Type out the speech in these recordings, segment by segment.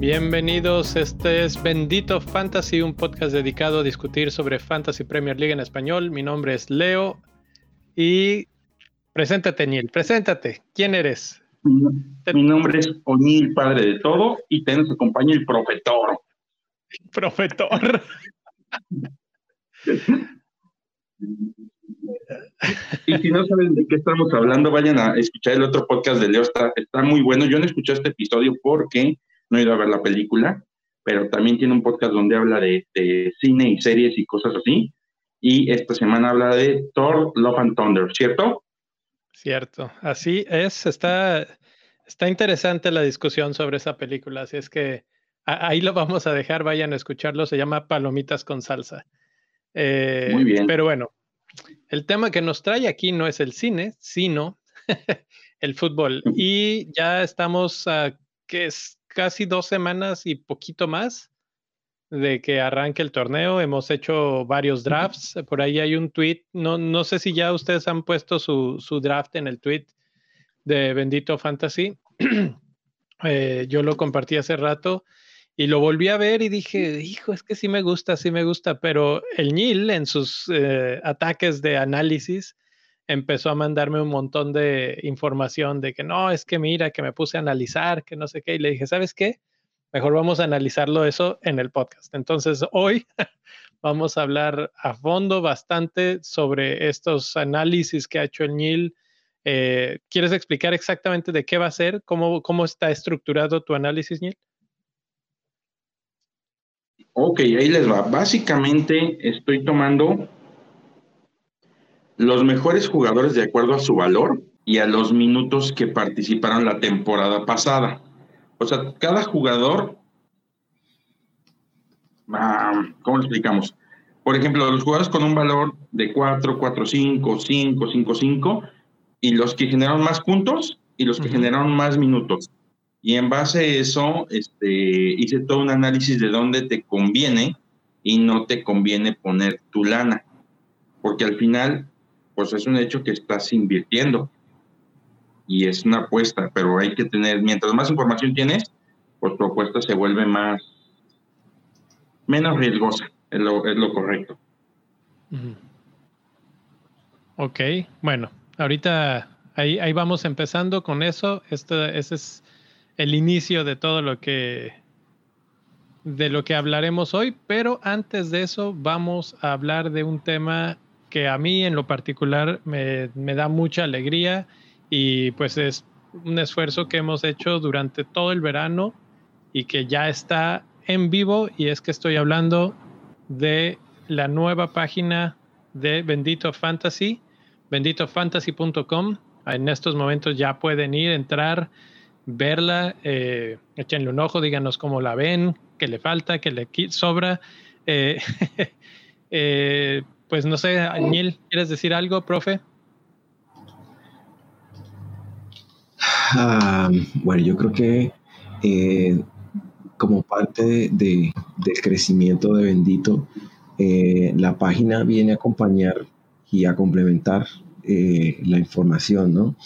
Bienvenidos, este es Bendito Fantasy, un podcast dedicado a discutir sobre Fantasy Premier League en español. Mi nombre es Leo y preséntate, Neil, preséntate. ¿Quién eres? Mi nombre es O'Neill, padre de todo, y te nos acompaña el profetor. Profetor. Y si no saben de qué estamos hablando, vayan a escuchar el otro podcast de Leo, está, muy bueno. Yo no escuché este episodio porque no he ido a ver la película, pero también tiene un podcast donde habla de, cine y series y cosas así. Y esta semana habla de Thor, Love and Thunder, ¿cierto? Cierto, así es. Está, está interesante la discusión sobre esa película, así es que ahí lo vamos a dejar, vayan a escucharlo, se llama Palomitas con salsa. Eh, Muy bien. Pero bueno, el tema que nos trae aquí no es el cine, sino el fútbol. Y ya estamos a que es casi dos semanas y poquito más de que arranque el torneo. Hemos hecho varios drafts. Por ahí hay un tweet. No, no sé si ya ustedes han puesto su, su draft en el tweet de Bendito Fantasy. Eh, yo lo compartí hace rato y lo volví a ver y dije, hijo, es que sí me gusta, sí me gusta. Pero el Nil en sus eh, ataques de análisis empezó a mandarme un montón de información de que no, es que mira, que me puse a analizar, que no sé qué, y le dije, ¿sabes qué? Mejor vamos a analizarlo eso en el podcast. Entonces, hoy vamos a hablar a fondo bastante sobre estos análisis que ha hecho el NIL. Eh, ¿Quieres explicar exactamente de qué va a ser? ¿Cómo, cómo está estructurado tu análisis, Nil? Ok, ahí les va. Básicamente estoy tomando los mejores jugadores de acuerdo a su valor y a los minutos que participaron la temporada pasada. O sea, cada jugador, ah, ¿cómo lo explicamos? Por ejemplo, los jugadores con un valor de 4, 4, 5, 5, 5, 5, y los que generaron más puntos y los que generaron más minutos. Y en base a eso, este, hice todo un análisis de dónde te conviene y no te conviene poner tu lana. Porque al final pues es un hecho que estás invirtiendo y es una apuesta, pero hay que tener, mientras más información tienes, pues tu apuesta se vuelve más, menos riesgosa, es lo, es lo correcto. Ok, bueno, ahorita ahí, ahí vamos empezando con eso. Esto, ese es el inicio de todo lo que de lo que hablaremos hoy, pero antes de eso vamos a hablar de un tema que a mí en lo particular me, da mucha alegría y pues es un esfuerzo que hemos hecho durante todo el verano y que ya está en vivo y es que estoy hablando de la nueva página de Bendito Fantasy, benditofantasy.com. En estos momentos ya pueden ir, entrar, verla, eh, échenle un ojo, díganos cómo la ven, qué le falta, qué le sobra. Eh, eh, pues no sé, Daniel, ¿quieres decir algo, profe? Ah, bueno, yo creo que eh, como parte de, del crecimiento de Bendito, eh, la página viene a acompañar y a complementar eh, la información, ¿no?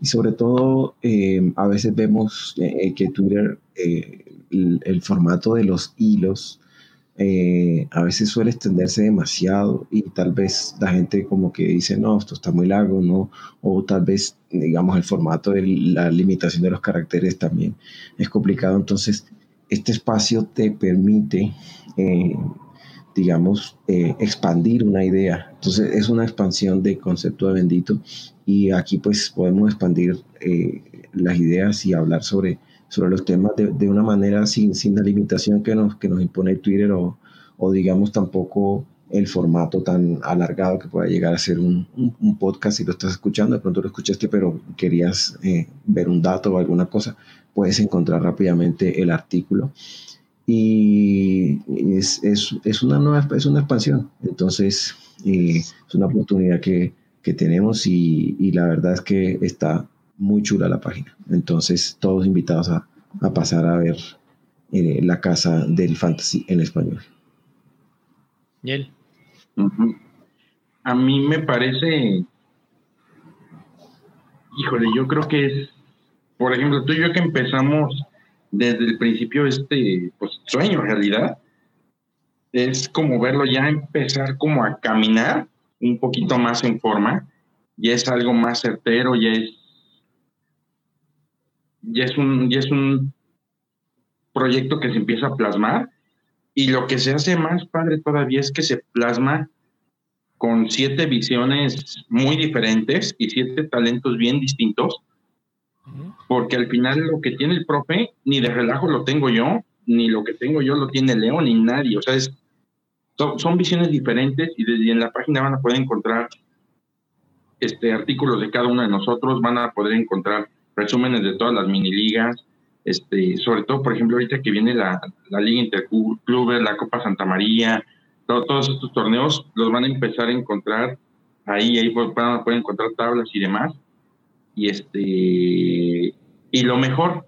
Y sobre todo, a veces vemos que Twitter, el, formato de los hilos, eh, a veces suele extenderse demasiado y tal vez la gente como que dice, no, esto está muy largo, ¿no? O tal vez, digamos, el formato de la limitación de los caracteres también es complicado. Entonces, este espacio te permite, eh, digamos, eh, expandir una idea. Entonces, es una expansión de concepto de bendito y aquí pues podemos expandir las ideas y hablar sobre sobre los temas de, de, una manera sin, sin la limitación que nos, que nos impone Twitter o, o, digamos tampoco el formato tan alargado que pueda llegar a ser un, un, podcast si lo estás escuchando, de pronto lo escuchaste pero querías eh, ver un dato o alguna cosa, puedes encontrar rápidamente el artículo y es, es, es una nueva es una expansión entonces eh, es una oportunidad que, que tenemos y, y la verdad es que está muy chula la página. Entonces, todos invitados a, pasar a ver eh, la casa del fantasy en español. ¿Y A mí me parece, híjole, yo creo que es, por ejemplo, tú y yo que empezamos desde el principio este pues, sueño realidad, es como verlo ya empezar como a caminar un poquito más en forma, ya es algo más certero, ya es ya es un, ya es un proyecto que se empieza a plasmar. Y lo que se hace más padre todavía es que se plasma con siete visiones muy diferentes y siete talentos bien distintos, porque al final lo que tiene el profe, ni de relajo lo tengo yo, ni lo que tengo yo lo tiene Leo, ni nadie, o sea, es, son, visiones diferentes y desde en la página van a poder encontrar este, artículos de cada uno de nosotros, van a poder encontrar resúmenes de todas las mini ligas, este, sobre todo, por ejemplo, ahorita que viene la, la Liga Interclubes, la Copa Santa María, todos estos torneos los van a empezar a encontrar ahí, ahí van a poder encontrar tablas y demás. Y este, y lo mejor,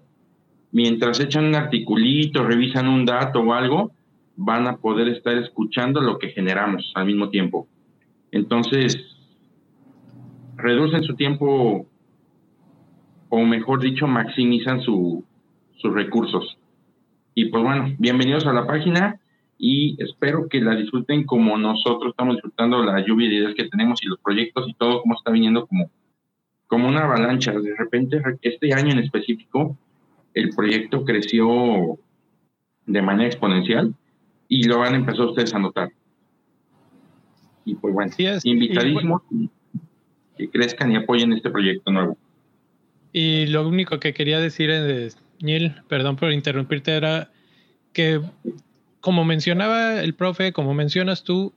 mientras echan un articulito, revisan un dato o algo, van a poder estar escuchando lo que generamos al mismo tiempo. Entonces, reducen su tiempo o mejor dicho, maximizan sus recursos. Y pues bueno, bienvenidos a la página y espero que la disfruten como nosotros estamos disfrutando la lluvia de ideas que tenemos y los proyectos y todo como está viniendo como, como una avalancha. De repente, este año en específico, el proyecto creció de manera exponencial y lo van a empezar ustedes a notar. Y pues bueno, invitadísimos que crezcan y apoyen este proyecto nuevo. Y lo único que quería decir, es, Neil, perdón por interrumpirte, era que como mencionaba el profe, como mencionas tú,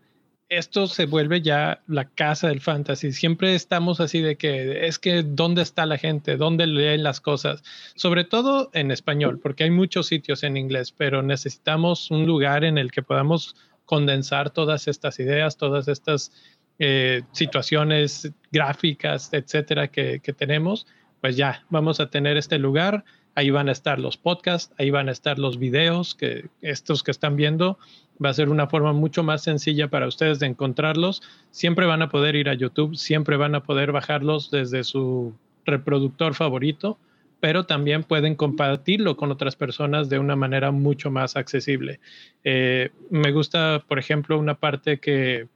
esto se vuelve ya la casa del fantasy. Siempre estamos así de que es que dónde está la gente, dónde leen las cosas, sobre todo en español, porque hay muchos sitios en inglés, pero necesitamos un lugar en el que podamos condensar todas estas ideas, todas estas eh, situaciones gráficas, etcétera, que, que tenemos pues ya vamos a tener este lugar. Ahí van a estar los podcasts, ahí van a estar los videos, que estos que están viendo va a ser una forma mucho más sencilla para ustedes de encontrarlos. Siempre van a poder ir a YouTube, siempre van a poder bajarlos desde su reproductor favorito, pero también pueden compartirlo con otras personas de una manera mucho más accesible. Eh, me gusta, por ejemplo, una parte que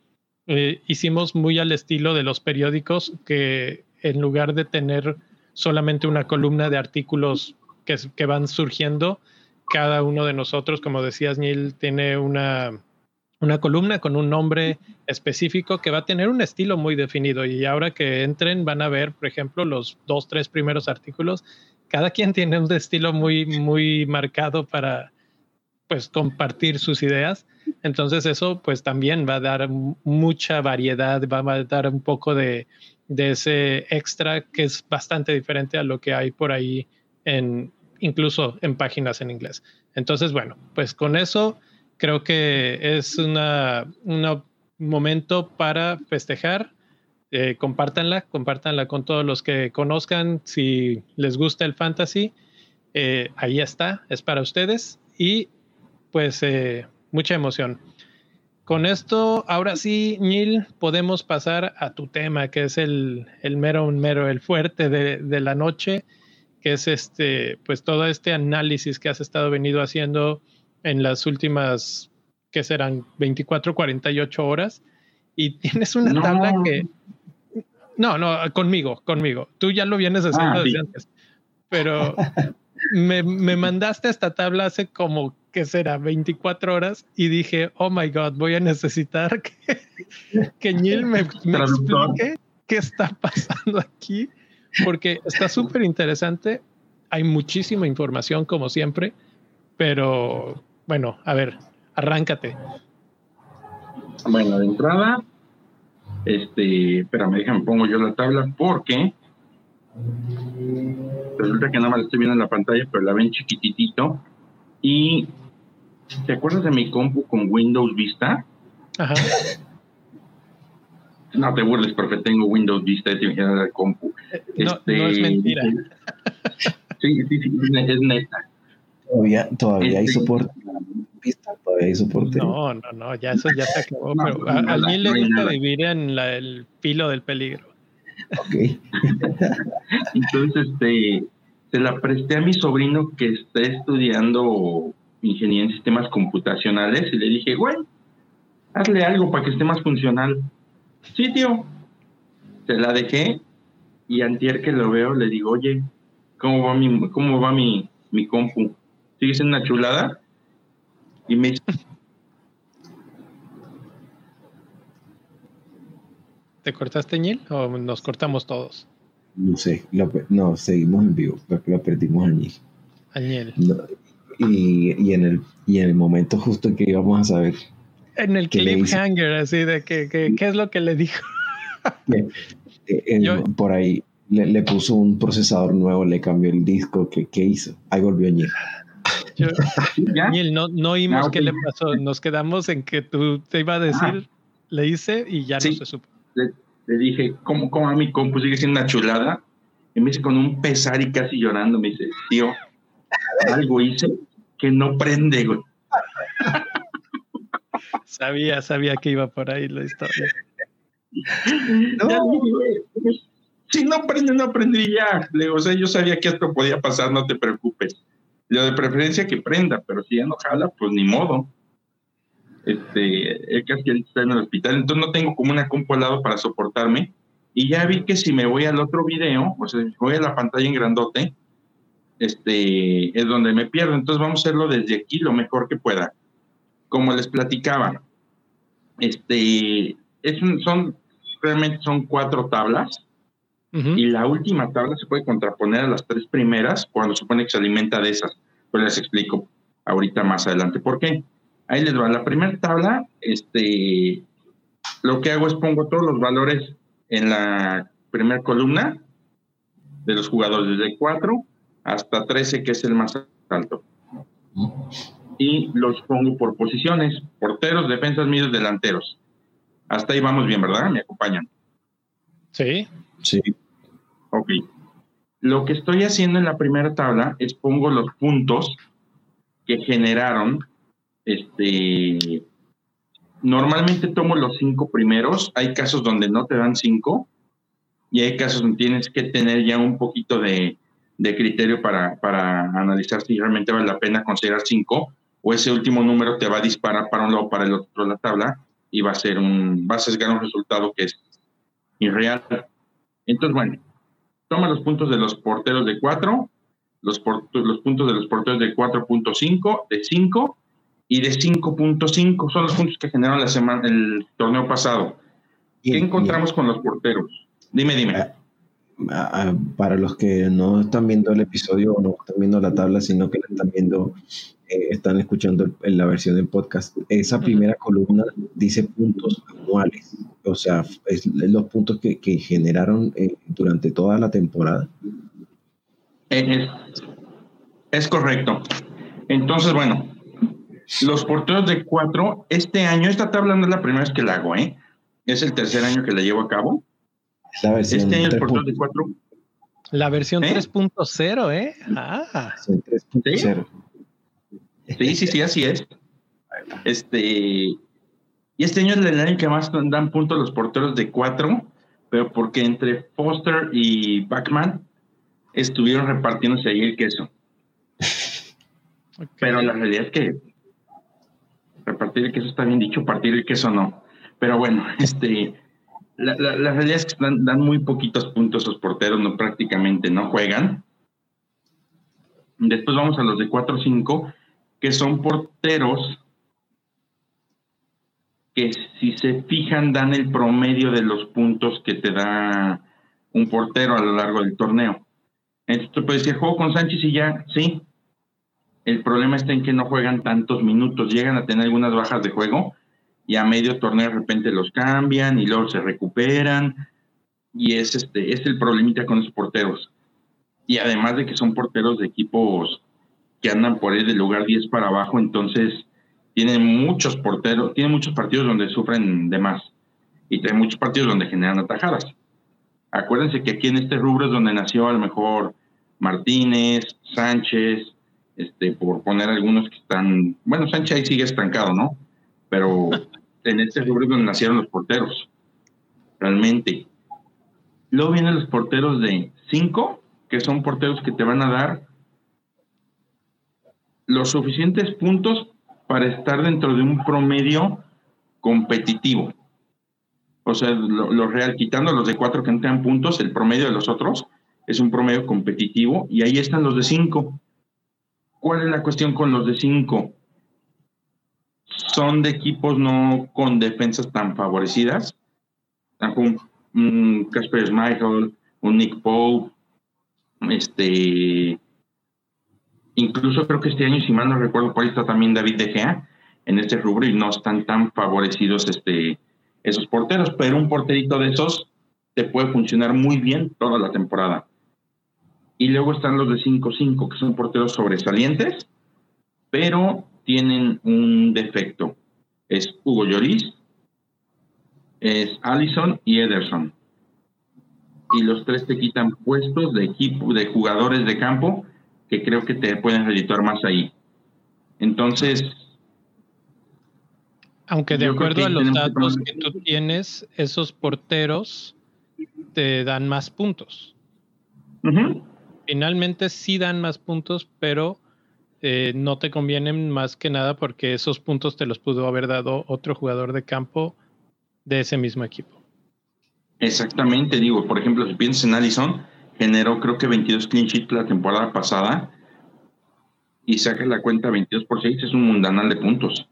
eh, hicimos muy al estilo de los periódicos, que en lugar de tener solamente una columna de artículos que, van surgiendo. Cada uno de nosotros, como decías, Neil, tiene una, una columna con un nombre específico que va a tener un estilo muy definido. Y ahora que entren, van a ver, por ejemplo, los dos, tres primeros artículos. Cada quien tiene un estilo muy, muy marcado para pues compartir sus ideas. Entonces eso pues también va a dar mucha variedad, va a dar un poco de, de ese extra que es bastante diferente a lo que hay por ahí incluso en páginas en inglés. Entonces, bueno, pues con eso creo que es una, un momento para festejar. Eh, compártanla, compártanla con todos los que conozcan. Si les gusta el fantasy, eh, ahí está, es para ustedes. Y pues eh, mucha emoción. Con esto, ahora sí, Neil, podemos pasar a tu tema, que es el, mero, mero, el fuerte de, la noche, que es este, pues todo este análisis que has estado venido haciendo en las últimas, que serán 24, 48 horas, y tienes una tabla que... No, no, conmigo, conmigo. Tú ya lo vienes haciendo ah, desde antes, pero me, me mandaste esta tabla hace como que será 24 horas y dije, oh my god, voy a necesitar que, que Neil me, explique qué está pasando aquí, porque está súper interesante. Hay muchísima información, como siempre, pero bueno, a ver, arráncate. Bueno, de entrada, este, espérame, déjame, pongo yo la tabla porque resulta que nada más estoy viendo en la pantalla, pero la ven chiquititito. Y ¿Te acuerdas de mi compu con Windows Vista? Ajá. No te burles porque tengo Windows Vista y tengo que compu. No, este, no es mentira. Sí, sí, sí, es neta. Todavía, todavía hay este, soporte. todavía hay soporte. No, no, no, ya eso ya se acabó. pero a, a le gusta vivir en el filo del peligro. Ok. Entonces, este, se la presté a mi sobrino que está estudiando ingeniería en sistemas computacionales y le dije, güey, hazle algo para que esté más funcional. Sí, tío. Se la dejé y antier que lo veo le digo, oye, ¿cómo va mi, cómo va mi, mi compu? ¿Sigue siendo una chulada? Y me ¿Te cortaste, Ñil? ¿O nos cortamos todos? No sé, no, seguimos en vivo, porque lo perdimos a Ñil. A Ñil. y, y, en el, y en el momento justo en que íbamos a saber. En el cliffhanger, así de que, que, qué es lo que le dijo. Eh, por ahí le, puso un procesador nuevo, le cambió el disco. ¿Qué, qué hizo? Ahí volvió Ñil. Ñil, no, no oímos ah, qué le pasó. Nos quedamos en que tú te iba a decir, le hice y ya no se supo le, dije, ¿cómo, ¿cómo, a mi compu sigue siendo una chulada? Y me dice con un pesar y casi llorando, me dice, tío, algo hice que no prende, güey. Sabía, sabía que iba por ahí la historia. si no prende, no ya. Le digo, o sea, yo sabía que esto podía pasar, no te preocupes. Lo de preferencia que prenda, pero si ya no jala, pues ni modo este, el que está en el hospital, entonces no tengo como una compu al lado para soportarme. Y ya vi que si me voy al otro video, o sea, voy a la pantalla en grandote, este, es donde me pierdo. Entonces vamos a hacerlo desde aquí lo mejor que pueda. Como les platicaba, este, es son, realmente son cuatro tablas. Y la última tabla se puede contraponer a las tres primeras cuando supone que se alimenta de esas. Pues les explico ahorita más adelante por qué. Ahí les va. La primera tabla, este, lo que hago es pongo todos los valores en la primera columna de los jugadores, desde 4 hasta 13, que es el más alto. Y los pongo por posiciones, porteros, defensas, medios, delanteros. Hasta ahí vamos bien, ¿verdad? ¿Me acompañan? Sí. Sí. Ok. Lo que estoy haciendo en la primera tabla es pongo los puntos que generaron este, normalmente tomo los cinco primeros. Hay casos donde no te dan cinco y hay casos donde tienes que tener ya un poquito de, criterio para, para, analizar si realmente vale la pena considerar cinco o ese último número te va a disparar para un lado o para el otro de la tabla y va a ser un, va a sesgar un resultado que es irreal. Entonces, bueno, toma los puntos de los porteros de cuatro los, los puntos de los porteros de 4.5, de 5 y de 5.5 son los puntos que generaron la semana, el torneo pasado. ¿Qué encontramos con los porteros? Dime, dime. Para los que no están viendo el episodio o no están viendo la tabla, sino que la están viendo, eh, están escuchando en la versión del podcast, esa primera columna dice puntos anuales, o sea, es los puntos que, que generaron eh, durante toda la temporada. Es, es correcto. Entonces, bueno, los porteros de cuatro, este año, esta tabla no es la primera vez que la hago, ¿eh? Es el tercer año que la llevo a cabo. La versión este año el portero de cuatro. La versión 3.0, ¿eh? ¿eh? Ah. 3.0. ¿Sí? sí, sí, así es. Este, y este año es el año que más dan puntos los porteros de cuatro, pero porque entre Foster y Backman estuvieron repartiéndose ahí el queso. Pero la realidad es que repartir el queso está bien dicho, partir el queso no. Pero bueno, este, la, realidad es que dan, muy poquitos puntos los porteros, no prácticamente no juegan. Después vamos a los de 4-5, que son porteros que si se fijan dan el promedio de los puntos que te da un portero a lo largo del torneo. Entonces tú puedes decir, juego con Sánchez y ya, sí, el problema está en que no juegan tantos minutos, llegan a tener algunas bajas de juego y a medio torneo de repente los cambian y luego se recuperan y es este es el problemita con los porteros. Y además de que son porteros de equipos que andan por ahí del lugar 10 para abajo, entonces tienen muchos porteros, tienen muchos partidos donde sufren de más y tienen muchos partidos donde generan atajadas. Acuérdense que aquí en este rubro es donde nació a lo mejor Martínez, Sánchez, este, por poner algunos que están, bueno, Sánchez ahí sigue estancado, ¿no? Pero en este donde nacieron los porteros, realmente. Luego vienen los porteros de 5, que son porteros que te van a dar los suficientes puntos para estar dentro de un promedio competitivo. O sea, los real, quitando los de 4 que no tengan puntos, el promedio de los otros es un promedio competitivo y ahí están los de 5. ¿Cuál es la cuestión con los de 5? Son de equipos no con defensas tan favorecidas. Un Casper Schmeichel, un Nick Pope, este, incluso creo que este año, si mal no recuerdo, por ahí está también David De Gea en este rubro y no están tan favorecidos este, esos porteros, pero un porterito de esos te puede funcionar muy bien toda la temporada. Y luego están los de 5-5, que son porteros sobresalientes, pero tienen un defecto. Es Hugo Lloris, es Allison y Ederson. Y los tres te quitan puestos de equipo, de jugadores de campo, que creo que te pueden redituar más ahí. Entonces. Aunque de acuerdo a los datos que tú tienes, esos porteros te dan más puntos finalmente sí dan más puntos, pero eh, no te convienen más que nada porque esos puntos te los pudo haber dado otro jugador de campo de ese mismo equipo. Exactamente, digo, por ejemplo, si piensas en Allison, generó creo que 22 clean sheets la temporada pasada y saca la cuenta 22 por 6, es un mundanal de puntos.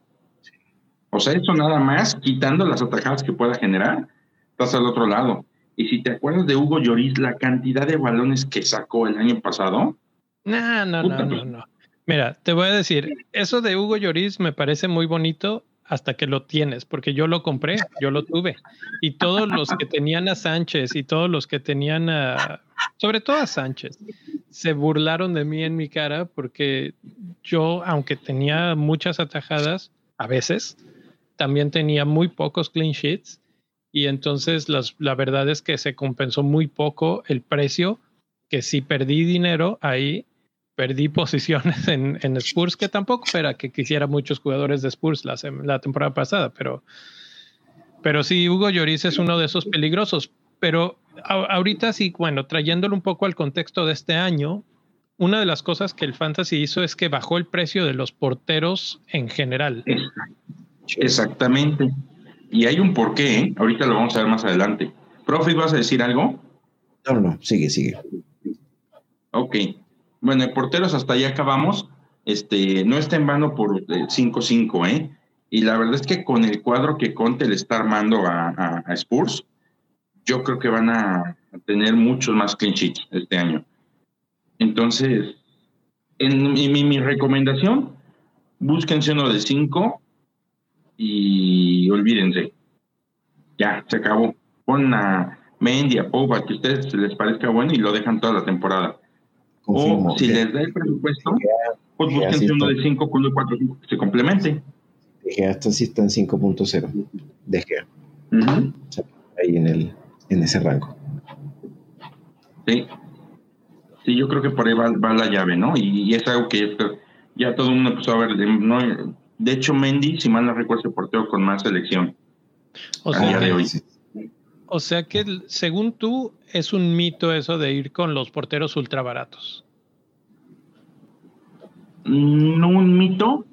O sea, eso nada más, quitando las atajadas que pueda generar, estás al otro lado. Y si te acuerdas de Hugo Lloris, la cantidad de balones que sacó el año pasado. No, no, no, no, no. Mira, te voy a decir, eso de Hugo Lloris me parece muy bonito hasta que lo tienes, porque yo lo compré, yo lo tuve. Y todos los que tenían a Sánchez y todos los que tenían a, sobre todo a Sánchez, se burlaron de mí en mi cara porque yo, aunque tenía muchas atajadas, a veces, también tenía muy pocos clean sheets y entonces la verdad es que se compensó muy poco el precio, que si perdí dinero ahí, perdí posiciones en, en Spurs, que tampoco era que quisiera muchos jugadores de Spurs la, la temporada pasada, pero, pero sí, Hugo Lloris es uno de esos peligrosos. Pero ahorita sí, bueno, trayéndolo un poco al contexto de este año, una de las cosas que el Fantasy hizo es que bajó el precio de los porteros en general. Exactamente. Y hay un porqué, ¿eh? ahorita lo vamos a ver más adelante. Profe, ¿vas a decir algo? No, no, no, sigue, sigue. Ok. Bueno, porteros hasta ahí acabamos. Este, no está en vano por 5-5, ¿eh? Y la verdad es que con el cuadro que Conte le está armando a, Spurs, yo creo que van a tener muchos más clean sheets este año. Entonces, en mi, mi recomendación, búsquense uno de 5 y olvídense. Ya, se acabó. Pon a Mendy, a Popa, que a ustedes les parezca bueno y lo dejan toda la temporada. O si les da el presupuesto, pues busquen uno de 5 con uno de 4, 5 que se complemente. Dejé hasta si está en 5.0. Dejé. ahí en, el, en ese rango. Sí. Sí, yo creo que por ahí va, la llave, ¿no? Y, es algo que ya todo el mundo empezó a ver. No, de hecho, Mendy, si mal no recuerdo, el portero con más selección. O sea, que, o sea que, según tú, es un mito eso de ir con los porteros ultra baratos. No un mito.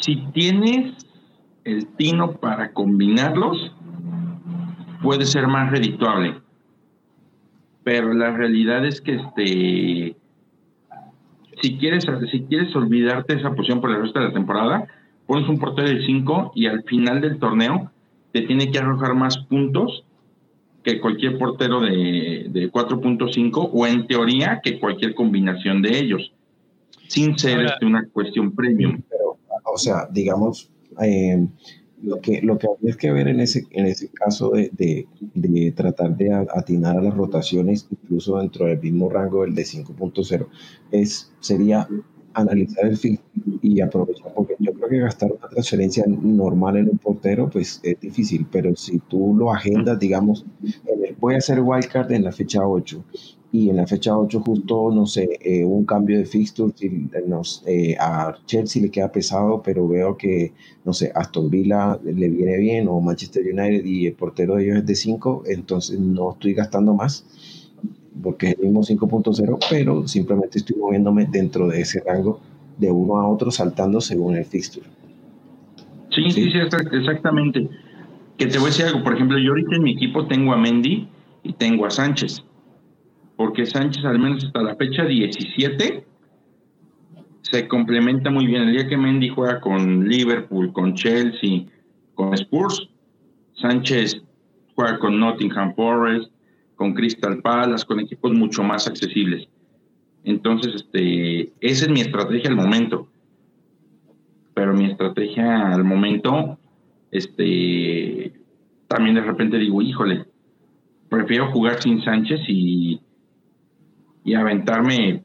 Si tienes el tino para combinarlos, puede ser más redituable. Pero la realidad es que este si quieres, si quieres olvidarte esa posición por el resto de la temporada, pones un portero de 5 y al final del torneo te tiene que arrojar más puntos que cualquier portero de, de 4.5 o en teoría que cualquier combinación de ellos, sin ser este, una cuestión premium. Pero, o sea, digamos, eh, lo que, lo que habría que ver en ese, en ese caso de, de, tratar de atinar a las rotaciones, incluso dentro del mismo rango del de 5.0, es, sería analizar el fin y aprovechar, porque yo creo que gastar una transferencia normal en un portero, pues es difícil, pero si tú lo agendas, digamos, voy a hacer wildcard en la fecha 8 y en la fecha 8 justo, no sé, eh, un cambio de fixture, eh, a Chelsea le queda pesado, pero veo que, no sé, Aston Villa le viene bien o Manchester United y el portero de ellos es de 5, entonces no estoy gastando más porque es el mismo 5.0, pero simplemente estoy moviéndome dentro de ese rango de uno a otro saltando según el fixture. Sí, sí, sí, exactamente. Que te voy a decir algo, por ejemplo, yo ahorita en mi equipo tengo a Mendy y tengo a Sánchez porque Sánchez al menos hasta la fecha 17 se complementa muy bien. El día que Mendy juega con Liverpool, con Chelsea, con Spurs, Sánchez juega con Nottingham Forest, con Crystal Palace, con equipos mucho más accesibles. Entonces, este, esa es mi estrategia al momento. Pero mi estrategia al momento, este, también de repente digo, híjole, prefiero jugar sin Sánchez y y aventarme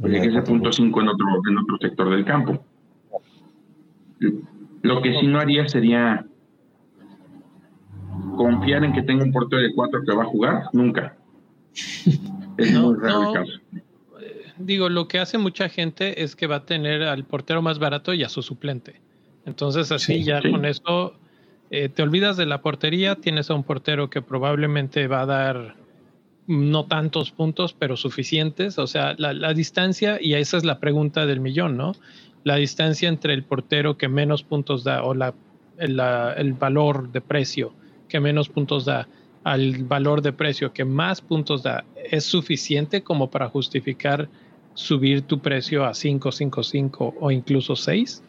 pues, ese punto 5 en otro, en otro sector del campo. Lo que sí no haría sería confiar en que tenga un portero de 4 que va a jugar, nunca. Es muy raro el caso. Eh, digo, lo que hace mucha gente es que va a tener al portero más barato y a su suplente. Entonces, así ya con eso eh, te olvidas de la portería, tienes a un portero que probablemente va a dar no tantos puntos, pero suficientes. O sea, la, distancia, y esa es la pregunta del millón, ¿no? La distancia entre el portero que menos puntos da o la, el, valor de precio que menos puntos da al valor de precio que más puntos da, ¿es suficiente como para justificar subir tu precio a 5.55 o incluso 6?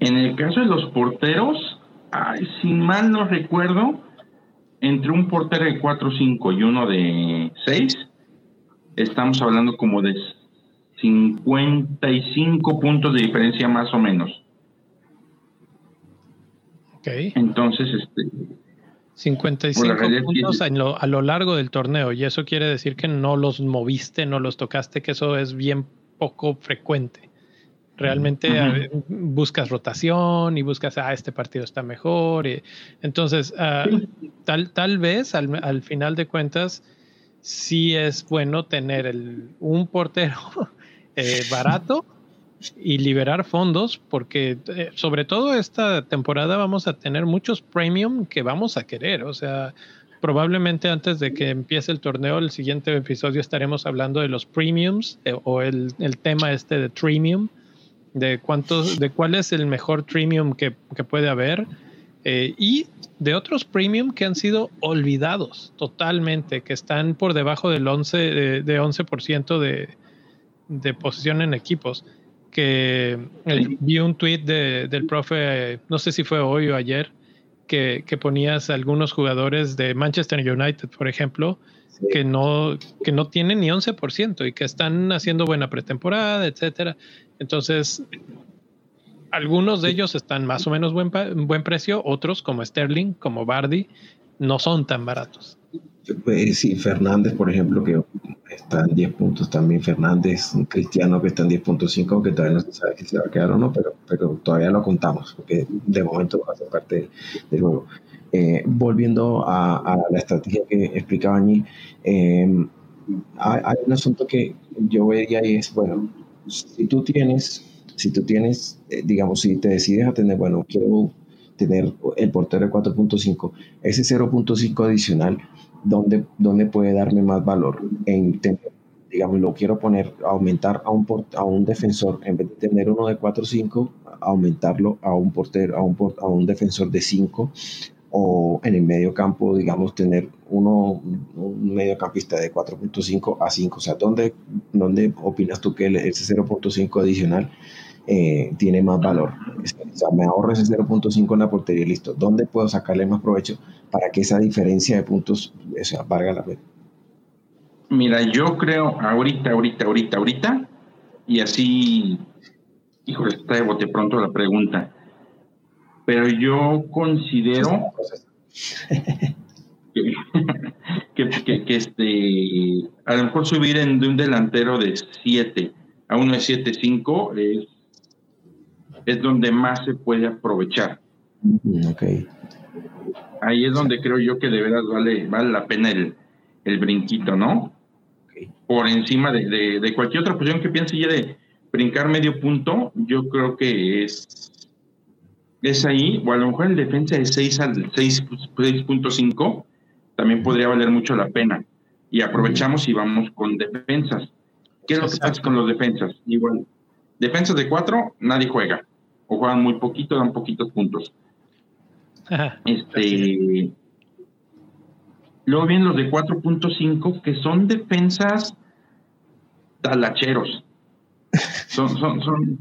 En el caso de los porteros, ay, si mal no recuerdo, entre un portero de 4-5 y uno de 6, estamos hablando como de 55 puntos de diferencia más o menos. Ok. Entonces, este... 55 puntos a, lo, a lo largo del torneo y eso quiere decir que no los moviste, no los tocaste, que eso es bien poco frecuente. Realmente buscas rotación y buscas, ah, este partido está mejor. Y, entonces, ah, tal, tal vez al, final de cuentas, sí es bueno tener el, un portero eh, barato y liberar fondos, porque eh, sobre todo esta temporada vamos a tener muchos premium que vamos a querer. O sea, probablemente antes de que empiece el torneo, el siguiente episodio estaremos hablando de los premiums eh, o el, el tema este de premium de cuántos, de cuál es el mejor premium que, puede haber eh, y de otros premium que han sido olvidados totalmente, que están por debajo del 11, de, de 11% de, de posición en equipos. Que vi un tweet del profe, no sé si fue hoy o ayer, que, que ponías algunos jugadores de Manchester United, por ejemplo, que, no, que no tienen ni 11% y que están haciendo buena pretemporada, etcétera. Entonces, algunos de ellos están más o menos buen, buen precio, otros como Sterling, como Bardi, no son tan baratos. Pues sí, Fernández, por ejemplo, que está en 10 puntos también. Fernández, cristiano que está en 10.5, que todavía no se sabe si se va a quedar o no, pero, pero todavía lo contamos, porque de momento va a ser parte del juego. Eh, volviendo a, la estrategia que explicaba Añil, eh, hay, un asunto que yo vería y es, bueno, si tú tienes, si tú tienes, eh, digamos, si te decides a tener, bueno, quiero tener el portero de 4.5, ese 0.5 adicional, ¿dónde, ¿dónde puede darme más valor? En digamos, lo quiero poner, aumentar a un, a un defensor, en vez de tener uno de 4.5, aumentarlo a un portero, a un, a un defensor de 5 o en el medio campo, digamos, tener uno, un mediocampista de 4.5 a 5. O sea, ¿dónde, ¿dónde opinas tú que ese 0.5 adicional eh, tiene más valor? O sea, me ahorro ese 0.5 en la portería y listo. ¿Dónde puedo sacarle más provecho para que esa diferencia de puntos o sea, valga la pena? Mira, yo creo ahorita, ahorita, ahorita, ahorita, y así, híjole, está de bote pronto la pregunta pero yo considero que, que, este, a lo mejor subir en, de un delantero de 7 a uno de 7-5 es, es donde más se puede aprovechar. Okay. Ahí es donde creo yo que de verdad vale, vale la pena el, el brinquito, ¿no? Por encima de, de, cualquier otra posición que piense ya de brincar medio punto, yo creo que es es ahí, o a lo mejor el defensa de 6 al 6.5 también podría valer mucho la pena. Y aprovechamos y vamos con defensas. ¿Qué es lo que pasa con los defensas? Igual, defensas de 4, nadie juega. O juegan muy poquito, dan poquitos puntos. Este. Luego vienen los de 4.5, que son defensas talacheros. Son, son, son,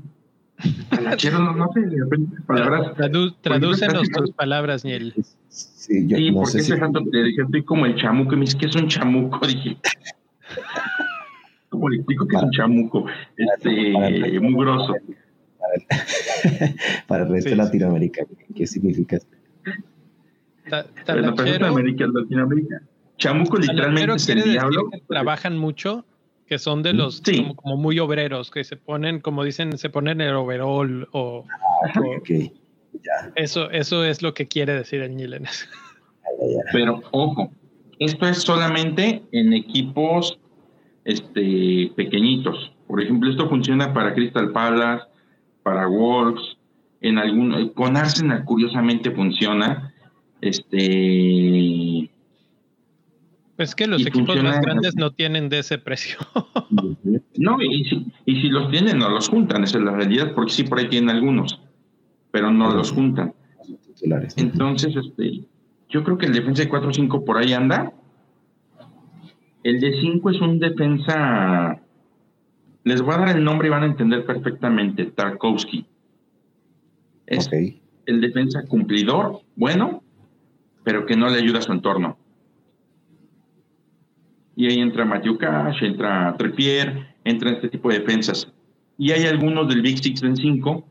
talacheros, no, no sé, palabras. tradúcenos tus palabras, Niel. Sí, yo, sí no porque sé te dije, estoy como el chamuco, y me dice que es un chamuco, dije. ¿Cómo le explico que es un chamuco? Este, muy grosso. Para el, resto de Latinoamérica, ¿qué significa? Para el resto de América, Latinoamérica. Chamuco literalmente es el diablo. trabajan mucho, que son de los como, muy obreros, que se ponen, como dicen, se ponen el overall o, ah, okay. Eso, eso es lo que quiere decir el Nilenes. Pero ojo, esto es solamente en equipos este, pequeñitos. Por ejemplo, esto funciona para Crystal Palace, para Wolves, en algún, con Arsenal curiosamente funciona. Este pues que los equipos más grandes no tienen de ese precio. no, y si, y si los tienen, no los juntan, esa es la realidad, porque sí por ahí tienen algunos pero no los juntan. Entonces, este, yo creo que el defensa de 4-5 por ahí anda. El de 5 es un defensa. Les voy a dar el nombre y van a entender perfectamente. Tarkovsky. Es el defensa cumplidor, bueno, pero que no le ayuda a su entorno. Y ahí entra Matthew Cash, entra Trippier, entra este tipo de defensas. Y hay algunos del Big Six en 5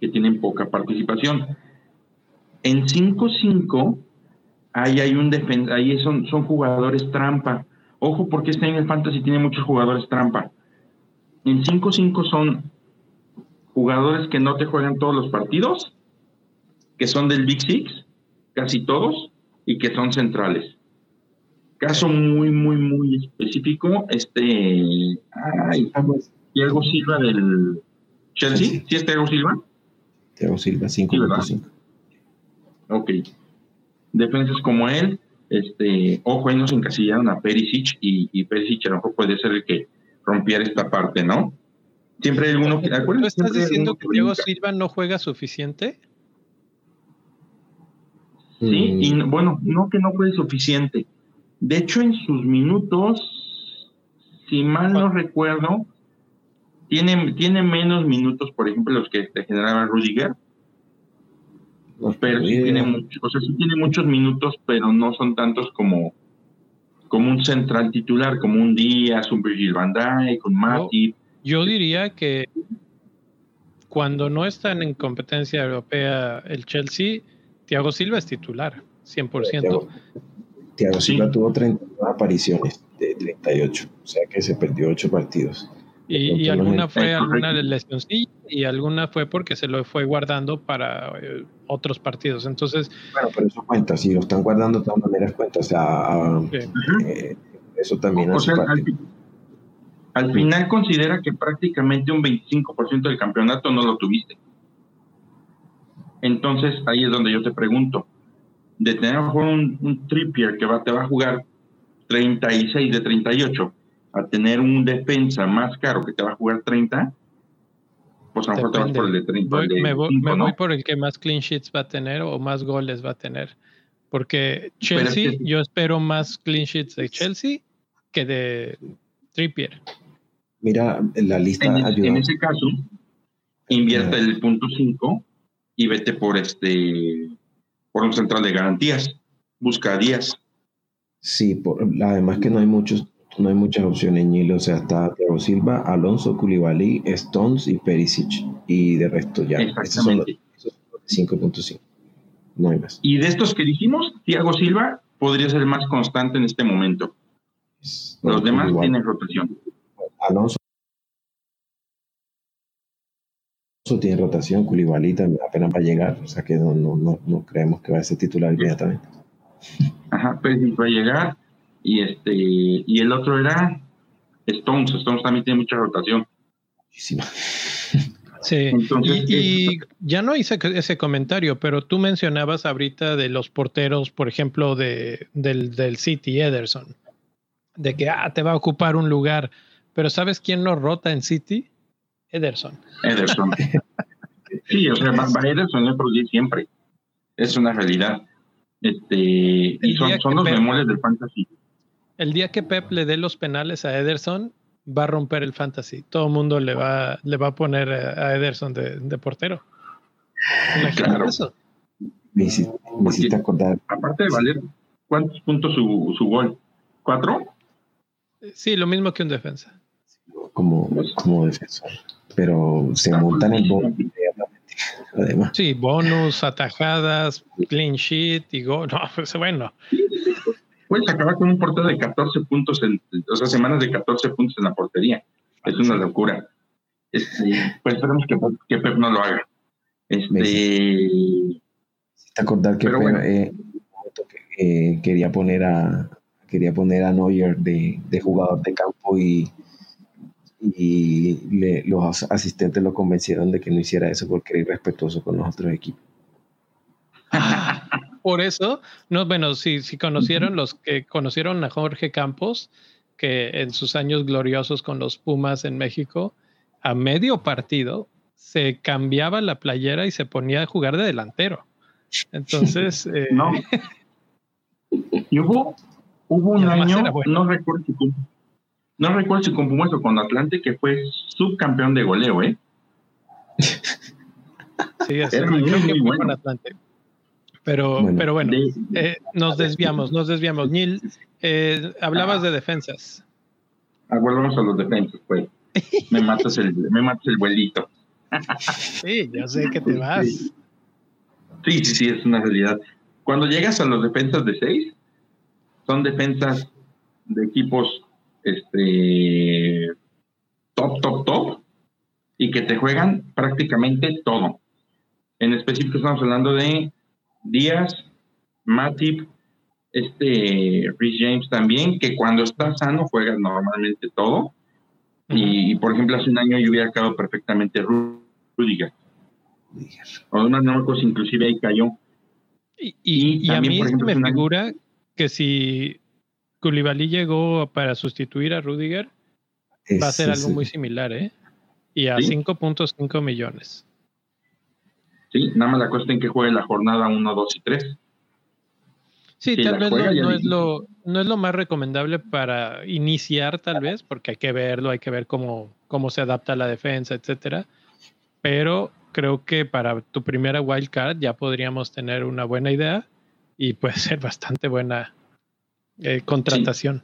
que tienen poca participación. En 5-5, ahí hay un defensa, ahí son, son jugadores trampa. Ojo, porque este en el Fantasy tiene muchos jugadores trampa. En 5-5 son jugadores que no te juegan todos los partidos, que son del Big Six, casi todos, y que son centrales. Caso muy, muy, muy específico, este. Ay, Diego Silva del Chelsea. ¿Sí es Diego Silva? Thiago Silva 5.5. ok. Defensas como él, este, ojo, ahí nos encasillaron a Perisic y, y Perisic a lo mejor puede ser el que rompiera esta parte, ¿no? Siempre hay alguno que. ¿Tú estás diciendo que Thiago Silva no juega suficiente? Sí, y mm. bueno, no que no juegue suficiente. De hecho, en sus minutos, si mal no recuerdo, tiene, tiene menos minutos, por ejemplo, los que te generaba Rudiger. Pero sí tiene, o sea, sí tiene muchos minutos, pero no son tantos como, como un central titular, como un Díaz, un Virgil van Dijk, un Mati. Yo, diría que cuando no están en competencia europea el Chelsea, Thiago Silva es titular, 100%. Thiago, Silva tuvo 32 apariciones de 38, o sea que se perdió 8 partidos. Y, alguna fue alguna lesión sí, y alguna fue porque se lo fue guardando para eh, otros partidos. Entonces. Bueno, pero eso cuenta, si lo están guardando de todas maneras cuenta. O sea, eh, eso también o sea, al, final considera que prácticamente un 25% del campeonato no lo tuviste. Entonces ahí es donde yo te pregunto, de tener un, un trippier que va, te va a jugar 36 de 38 a tener un defensa más caro que te va a jugar 30, pues a lo mejor te vas por el de 30. me, voy, por el que más clean sheets va a tener o más goles va a tener. Porque Chelsea, yo espero más clean sheets de Chelsea que de Trippier. Mira, la lista en, en ese caso, invierte el punto 5 y vete por este por un central de garantías. Busca días. Sí, por, además que no hay muchos no hay muchas opciones, Nilo. O sea, está Thiago Silva, Alonso, Koulibaly, Stones y Perisic. Y de resto ya. Los 5.5. No hay más. Y de estos que dijimos, Thiago Silva podría ser el más constante en este momento. los demás tienen rotación. Alonso tiene rotación, Koulibaly apenas va a llegar, o sea que no, no, no, creemos que va a ser titular inmediatamente. Ajá, Perisic va a llegar, y este y el otro era Stones. Stones también tiene mucha rotación. Sí, y, ya no hice ese comentario, pero tú mencionabas ahorita de los porteros, por ejemplo, de, del, del City, Ederson, de que ah, te va a ocupar un lugar, pero ¿sabes quién no rota en City? Ederson. Ederson. sí, o sea, va, Ederson es por siempre. Es una realidad. Este, y son, son los memorias del fantasy. El día que Pep le dé los penales a Ederson, va a romper el fantasy. Todo el mundo le va, le va a poner a Ederson de, portero. Claro. eso. Me hiciste, acordar. Aparte de valer, ¿cuántos puntos su, su gol? ¿Cuatro? Sí, lo mismo que un defensa. Como, como defensor. Pero se montan el bonus además. Sí, bonus, atajadas, clean sheet y gol. No, pues bueno puedes acabar con un portero de 14 puntos, en, o sea, semanas de 14 puntos en la portería. Es una locura. Este, pues esperemos que, que, Pep no lo haga. Este, te acordar que Pep, eh, eh, quería poner a quería poner a Neuer de, de jugador de campo y, y los asistentes lo convencieron de que no hiciera eso porque era irrespetuoso con los otros equipos. por eso, no, bueno, si, si conocieron los que conocieron a Jorge Campos, que en sus años gloriosos con los Pumas en México, a medio partido se cambiaba la playera y se ponía a jugar de delantero. Entonces. Eh, no. Y hubo, hubo un año, no recuerdo si no recuerdo si con Pumas o con Atlante, que fue subcampeón de goleo, ¿eh? Sí, así, Era muy, muy bueno. Atlante. Pero bueno, pero bueno eh, nos desviamos, nos desviamos. Neil, eh, hablabas de defensas. Ah, volvamos a los defensas, pues. Me matas el, me matas el vuelito. sí, ya sé que te vas. Sí. sí, sí, es una realidad. Cuando llegas a los defensas de seis, son defensas de equipos este top, top, top, y que te juegan prácticamente todo. En específico estamos hablando de Díaz, Matip, este Rhys James también, que cuando está sano juega normalmente todo. y, por ejemplo, hace un año yo hubiera quedado perfectamente Rudiger. O unas norcos inclusive ahí cayó. Y, a mí me figura que si Koulibaly llegó para sustituir a Rudiger, va a ser algo muy similar, ¿eh? Y a 5.5 millones. ¿sí? Nada más la cuestión que juegue la jornada 1, 2 y 3. Sí, tal vez no, es lo, no es lo más recomendable para iniciar, tal vez, porque hay que verlo, hay que ver cómo, cómo se adapta la defensa, etcétera. Pero creo que para tu primera wildcard ya podríamos tener una buena idea y puede ser bastante buena eh, contratación.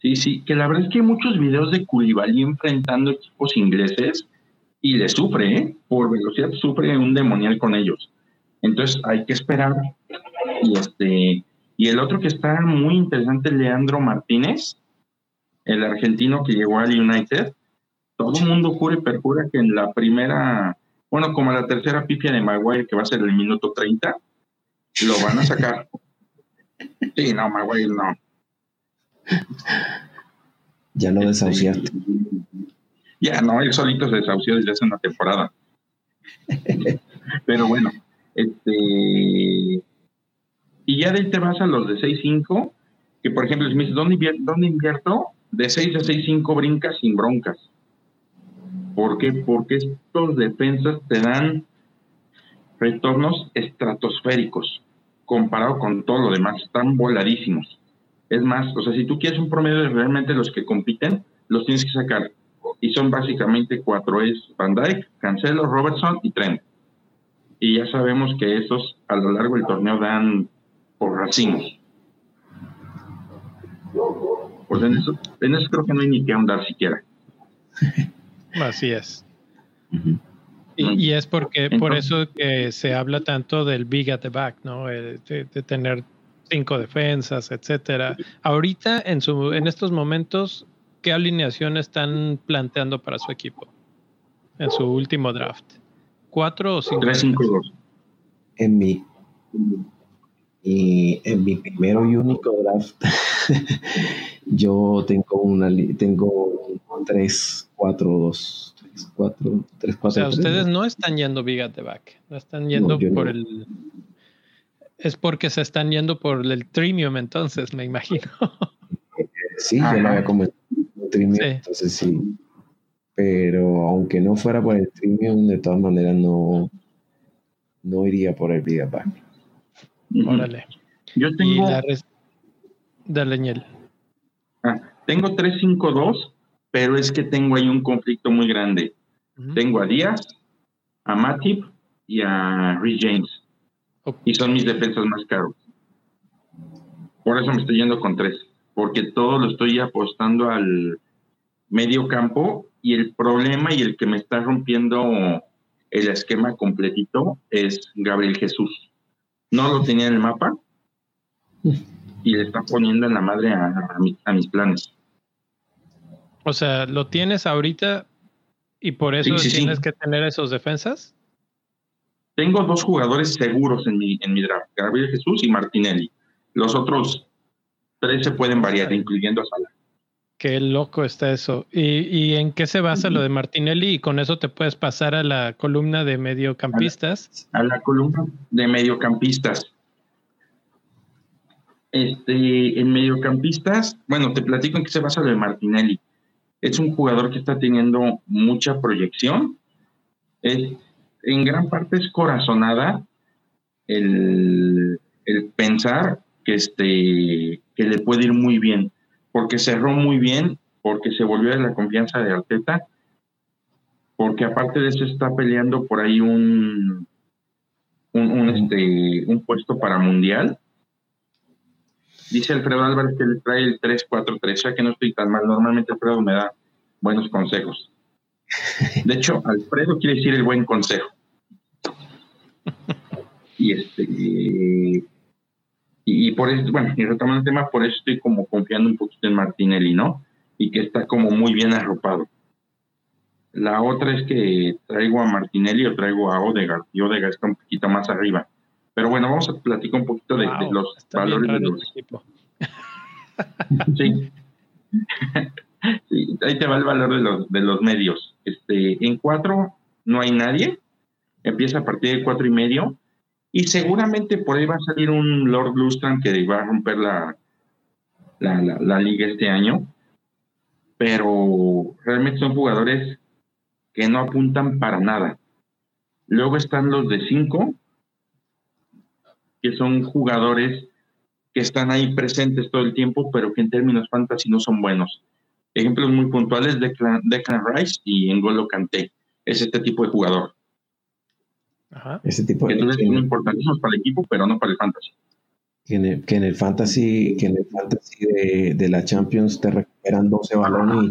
Sí. sí. que la verdad es que hay muchos videos de Koulibaly enfrentando equipos ingleses y le sufre, ¿eh? por velocidad sufre un demonial con ellos. Entonces hay que esperar. Y este y el otro que está muy interesante, Leandro Martínez, el argentino que llegó al United. Todo el mundo jura y perjura que en la primera, bueno, como la tercera pipia de Maguire, que va a ser el minuto 30, lo van a sacar. Sí, no, Maguire no. Ya lo desahuciaste. Ya, no, él solito se desahució desde hace una temporada. Pero bueno, este. Y ya de ahí te vas a los de 6-5, que por ejemplo, si me dices, ¿dónde, invierto? De 6 a 6-5 brincas sin broncas. ¿Por qué? Porque estos defensas te dan retornos estratosféricos comparado con todo lo demás. Están voladísimos. Es más, o sea, si tú quieres un promedio de realmente los que compiten, los tienes que sacar y son básicamente cuatro, es Van Dyke, Cancelo, Robertson y Trent. Y ya sabemos que esos a lo largo del torneo dan por racimos. Pues en eso, en eso creo que no hay ni que andar siquiera. Así es. Y, es porque por eso que se habla tanto del big at the back, ¿no? de, tener cinco defensas, etcétera. Ahorita en su en estos momentos ¿qué alineación están planteando para su equipo en su último draft? ¿Cuatro o cinco? Tres, cinco, dos. En mi. Y en mi primero y único draft, yo tengo una tengo 3, 4, 2. 3, 4, 3, 4. O sea, ustedes no están yendo big at the back. No están yendo por el. Es porque se están yendo por el premium, entonces, me imagino. Sí, yo lo había comentado. Premium, entonces sí. Pero aunque no fuera por el premium, de todas maneras no, no iría por el big at back. Órale. Yo tengo. Dale, Ah, tengo 352, pero es que tengo ahí un conflicto muy grande. Tengo a Díaz, a Matip y a Rich James. Y son mis defensas más caros. Por eso me estoy yendo con tres, porque todo lo estoy apostando al medio campo y el problema y el que me está rompiendo el esquema completito es Gabriel Jesús no lo tenía en el mapa y le está poniendo en la madre a, mis planes. O sea, ¿lo tienes ahorita y por eso tienes que tener esos defensas? Tengo dos jugadores seguros en mi, en mi draft, Gabriel Jesús y Martinelli. Los otros tres se pueden variar, incluyendo a Sala. Qué loco está eso. ¿Y, ¿Y, en qué se basa lo de Martinelli? Y con eso te puedes pasar a la columna de mediocampistas. A la, columna de mediocampistas. Este, en mediocampistas, bueno, te platico en qué se basa lo de Martinelli. Es un jugador que está teniendo mucha proyección. en gran parte es corazonada el, el pensar que, este, que le puede ir muy bien porque cerró muy bien, porque se volvió de la confianza de Arteta, porque aparte de eso está peleando por ahí un, un, este, un puesto para mundial. Dice Alfredo Álvarez que le trae el 3-4-3, ya que no estoy tan mal. Normalmente Alfredo me da buenos consejos. De hecho, Alfredo quiere decir el buen consejo. Y este y, por eso, bueno, y retomando el tema, por eso estoy como confiando un poquito en Martinelli, ¿no? Y que está como muy bien arropado. La otra es que traigo a Martinelli o traigo a Odegaard, y Odegaard está un poquito más arriba. Pero bueno, vamos a platicar un poquito de, los valores de los... sí. sí. Ahí te va el valor de los, de los medios. Este, en cuatro no hay nadie. Empieza a partir de cuatro y medio y seguramente por ahí va a salir un Lord Lustran que va a romper la, la, liga este año. Pero realmente son jugadores que no apuntan para nada. Luego están los de 5, que son jugadores que están ahí presentes todo el tiempo, pero que en términos fantasy no son buenos. Ejemplos muy puntuales de Declan Rice y N'Golo Kanté. Es este tipo de jugador. Ese tipo de Entonces son importantísimos para el equipo, pero no para el fantasy. Que en el, que en el fantasy, que en el fantasy de, de, la Champions te recuperan 12 balones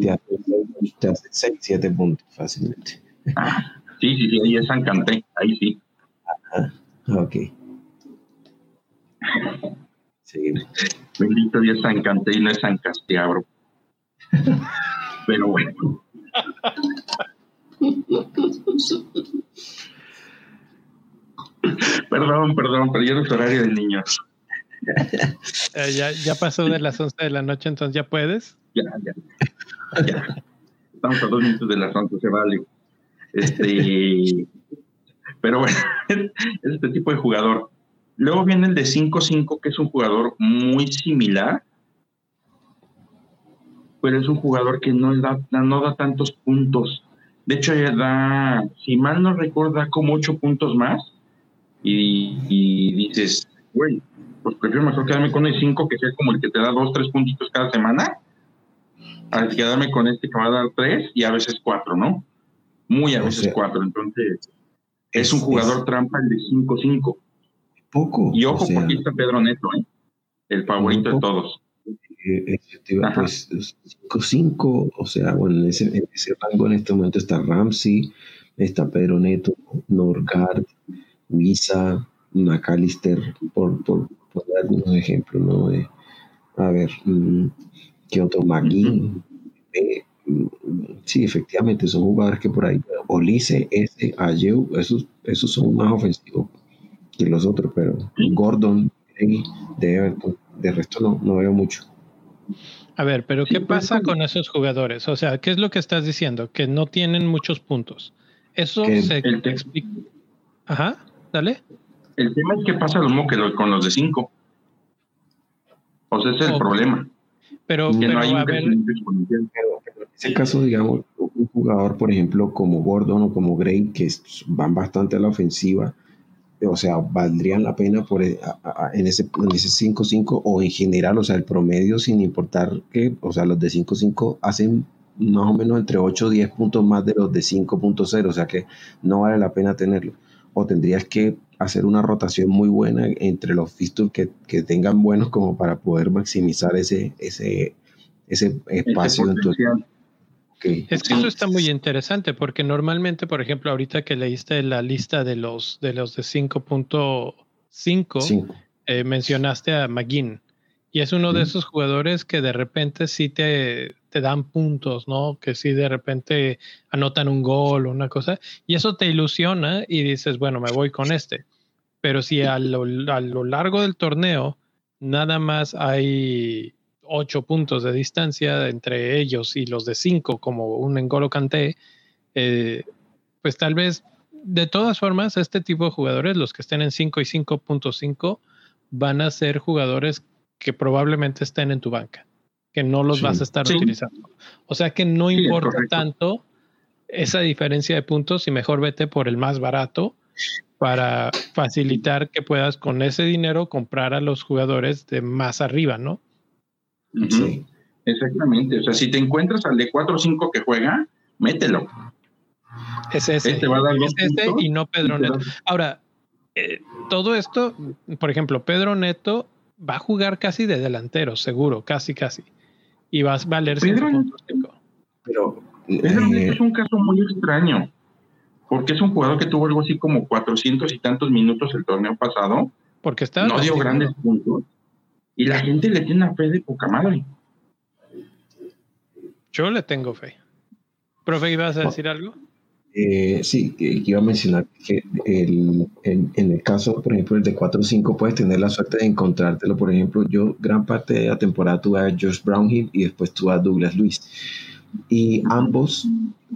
y te hacen, 6, 7 puntos fácilmente. Ah, sí, sí, sí, ahí es Canté, ahí sí. Ajá, ok. Sí. Bendito Dios San Canté y no es San Castiabro. Pero bueno. perdón, perdón, pero ya es horario de niños. Eh, ya, ya pasó de las 11 de la noche, entonces ya puedes. Ya, ya. ya. Estamos a dos minutos de las 11, se vale. Este, pero bueno, es este tipo de jugador. Luego viene el de 5-5, que es un jugador muy similar, pero es un jugador que no da, no da tantos puntos. De hecho, ya da, si mal no recuerda, como 8 puntos más y, dices, güey, pues prefiero mejor quedarme con el 5 que sea como el que te da 2, 3 puntitos cada semana, a quedarme con este que va a dar 3 y a veces 4, ¿no? Muy a veces 4. Entonces, es, un jugador trampa el de 5-5. Poco. Y ojo, porque está Pedro Neto, ¿eh? el favorito de todos. Eh, pues 5-5, o sea, bueno, en ese, en ese rango en este momento está Ramsey, está Pedro Neto, Norgard, Visa, McAllister, por, por, por, dar algunos ejemplos, ¿no? a ver, mm, ¿qué otro? Magui. Eh, mm, sí, efectivamente, son jugadores que por ahí, Olise, ese, Ayeu, esos, esos son más ofensivos que los otros, pero Gordon, de Everton. De resto no, no veo mucho. A ver, pero ¿qué pasa con esos jugadores? O sea, ¿qué es lo que estás diciendo? Que no tienen muchos puntos. Eso se explica. Ajá, dale. El tema es que pasa lo mismo que con los de 5. O sea, ese es el problema. Pero, que no hay un en ese caso, digamos, un jugador, por ejemplo, como Gordon o como Gray, que van bastante a la ofensiva, o sea, valdrían la pena por, eh, en ese 5-5 o en general, o sea, el promedio sin importar que, o sea, los de 5-5 hacen más o menos entre 8 o 10 puntos más de los de 5.0, o sea que no vale la pena tenerlo. O tendrías que hacer una rotación muy buena entre los fixtures que, que tengan buenos como para poder maximizar ese, ese, ese espacio en tu es que eso está muy interesante porque normalmente, por ejemplo, ahorita que leíste la lista de los de los de 5.5, eh, mencionaste a McGinn y es uno de esos jugadores que de repente sí te, te, dan puntos, ¿no? Que sí de repente anotan un gol o una cosa y eso te ilusiona y dices, bueno, me voy con este. Pero si a lo, a lo largo del torneo nada más hay ocho puntos de distancia entre ellos y los de cinco, como un Engolo Kanté, eh, pues tal vez, de todas formas, este tipo de jugadores, los que estén en 5 y 5.5, van a ser jugadores que probablemente estén en tu banca, que no los vas a estar utilizando. O sea que no importa tanto esa diferencia de puntos y mejor vete por el más barato para facilitar que puedas con ese dinero comprar a los jugadores de más arriba, ¿no? Sí. Exactamente. O sea, si te encuentras al de 4 o 5 que juega, mételo. Es ese. Este es ese y no Pedro Neto. Ahora, eh, todo esto, por ejemplo, Pedro Neto va a jugar casi de delantero, seguro, casi, casi. Y va a valer Pedro, Pero Pedro Neto eh, es un caso muy extraño, porque es un jugador que tuvo algo así como 400 y tantos minutos el torneo pasado. Porque está. No dio grandes puntos y la gente le tiene una fe de poca madre. Yo le tengo fe. Profe, ¿ibas a decir algo? Eh, sí, iba a mencionar que el, en, el caso, por ejemplo, el de 4 o 5, puedes tener la suerte de encontrártelo. Por ejemplo, yo gran parte de la temporada tuve a Josh Brownhill y después tuve a Douglas Luis. Y ambos,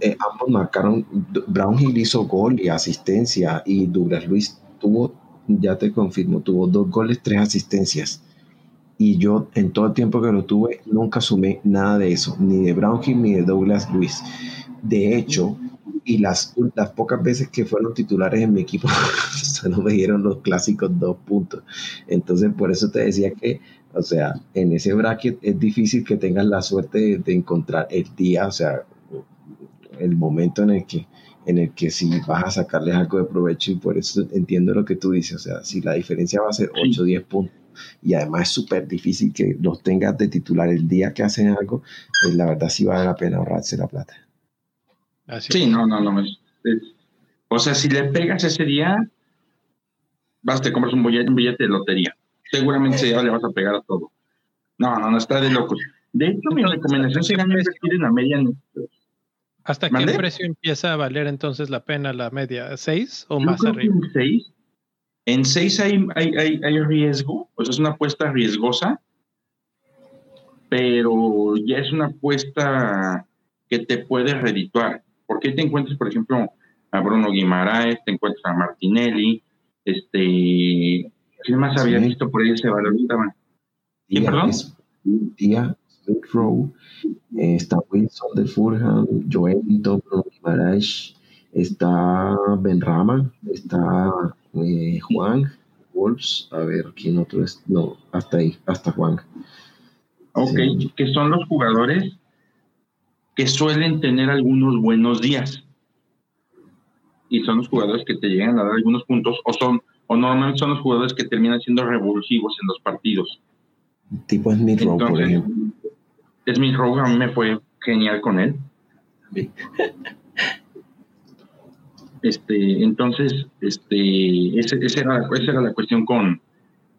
eh, ambos marcaron, Brownhill hizo gol y asistencia y Douglas Luis tuvo, ya te confirmo, tuvo dos goles, tres asistencias y yo en todo el tiempo que lo tuve nunca sumé nada de eso, ni de Brownhill ni de Douglas Luis. De hecho, y las, las pocas veces que fueron titulares en mi equipo, solo me dieron los clásicos dos puntos. Entonces, por eso te decía que, o sea, en ese bracket es difícil que tengas la suerte de, encontrar el día, o sea, el momento en el que en el que si vas a sacarles algo de provecho y por eso entiendo lo que tú dices, o sea, si la diferencia va a ser 8 o 10 puntos, y además es súper difícil que los tengas de titular el día que hacen algo, pues la verdad sí vale la pena ahorrarse la plata. sí, no, no, no. o sea, si le pegas ese día, vas, te compras un billete, de lotería. Seguramente ya le vas a pegar a todo. No, no, no, está de locos. De hecho, mi recomendación sería invertir en la media. ¿Hasta qué precio empieza a valer entonces la pena la media? ¿Seis o más arriba? ¿Seis? En 6 hay, hay, hay, riesgo, pues es una apuesta riesgosa, pero ya es una apuesta que te puede redituar. Porque te encuentras, por ejemplo, a Bruno Guimaraes, te encuentras a Martinelli, este, ¿qué más había visto por ahí ese valor? ¿Quién, perdón? Día, Smith Rowe, eh, está Wilson de Fulham, Joelito, Bruno Guimaraes, está Benrama, está eh, Juan, Wolves, a ver quién otro es, no, hasta ahí, hasta Juan. Ok, que son los jugadores que suelen tener algunos buenos días. Y son los jugadores que te llegan a dar algunos puntos, o son, o normalmente son los jugadores que terminan siendo revulsivos en los partidos. Tipo Smith Rowe, por ejemplo. Smith Rowe a mí me fue genial con él. Este, entonces, este, esa, era, era, la cuestión con,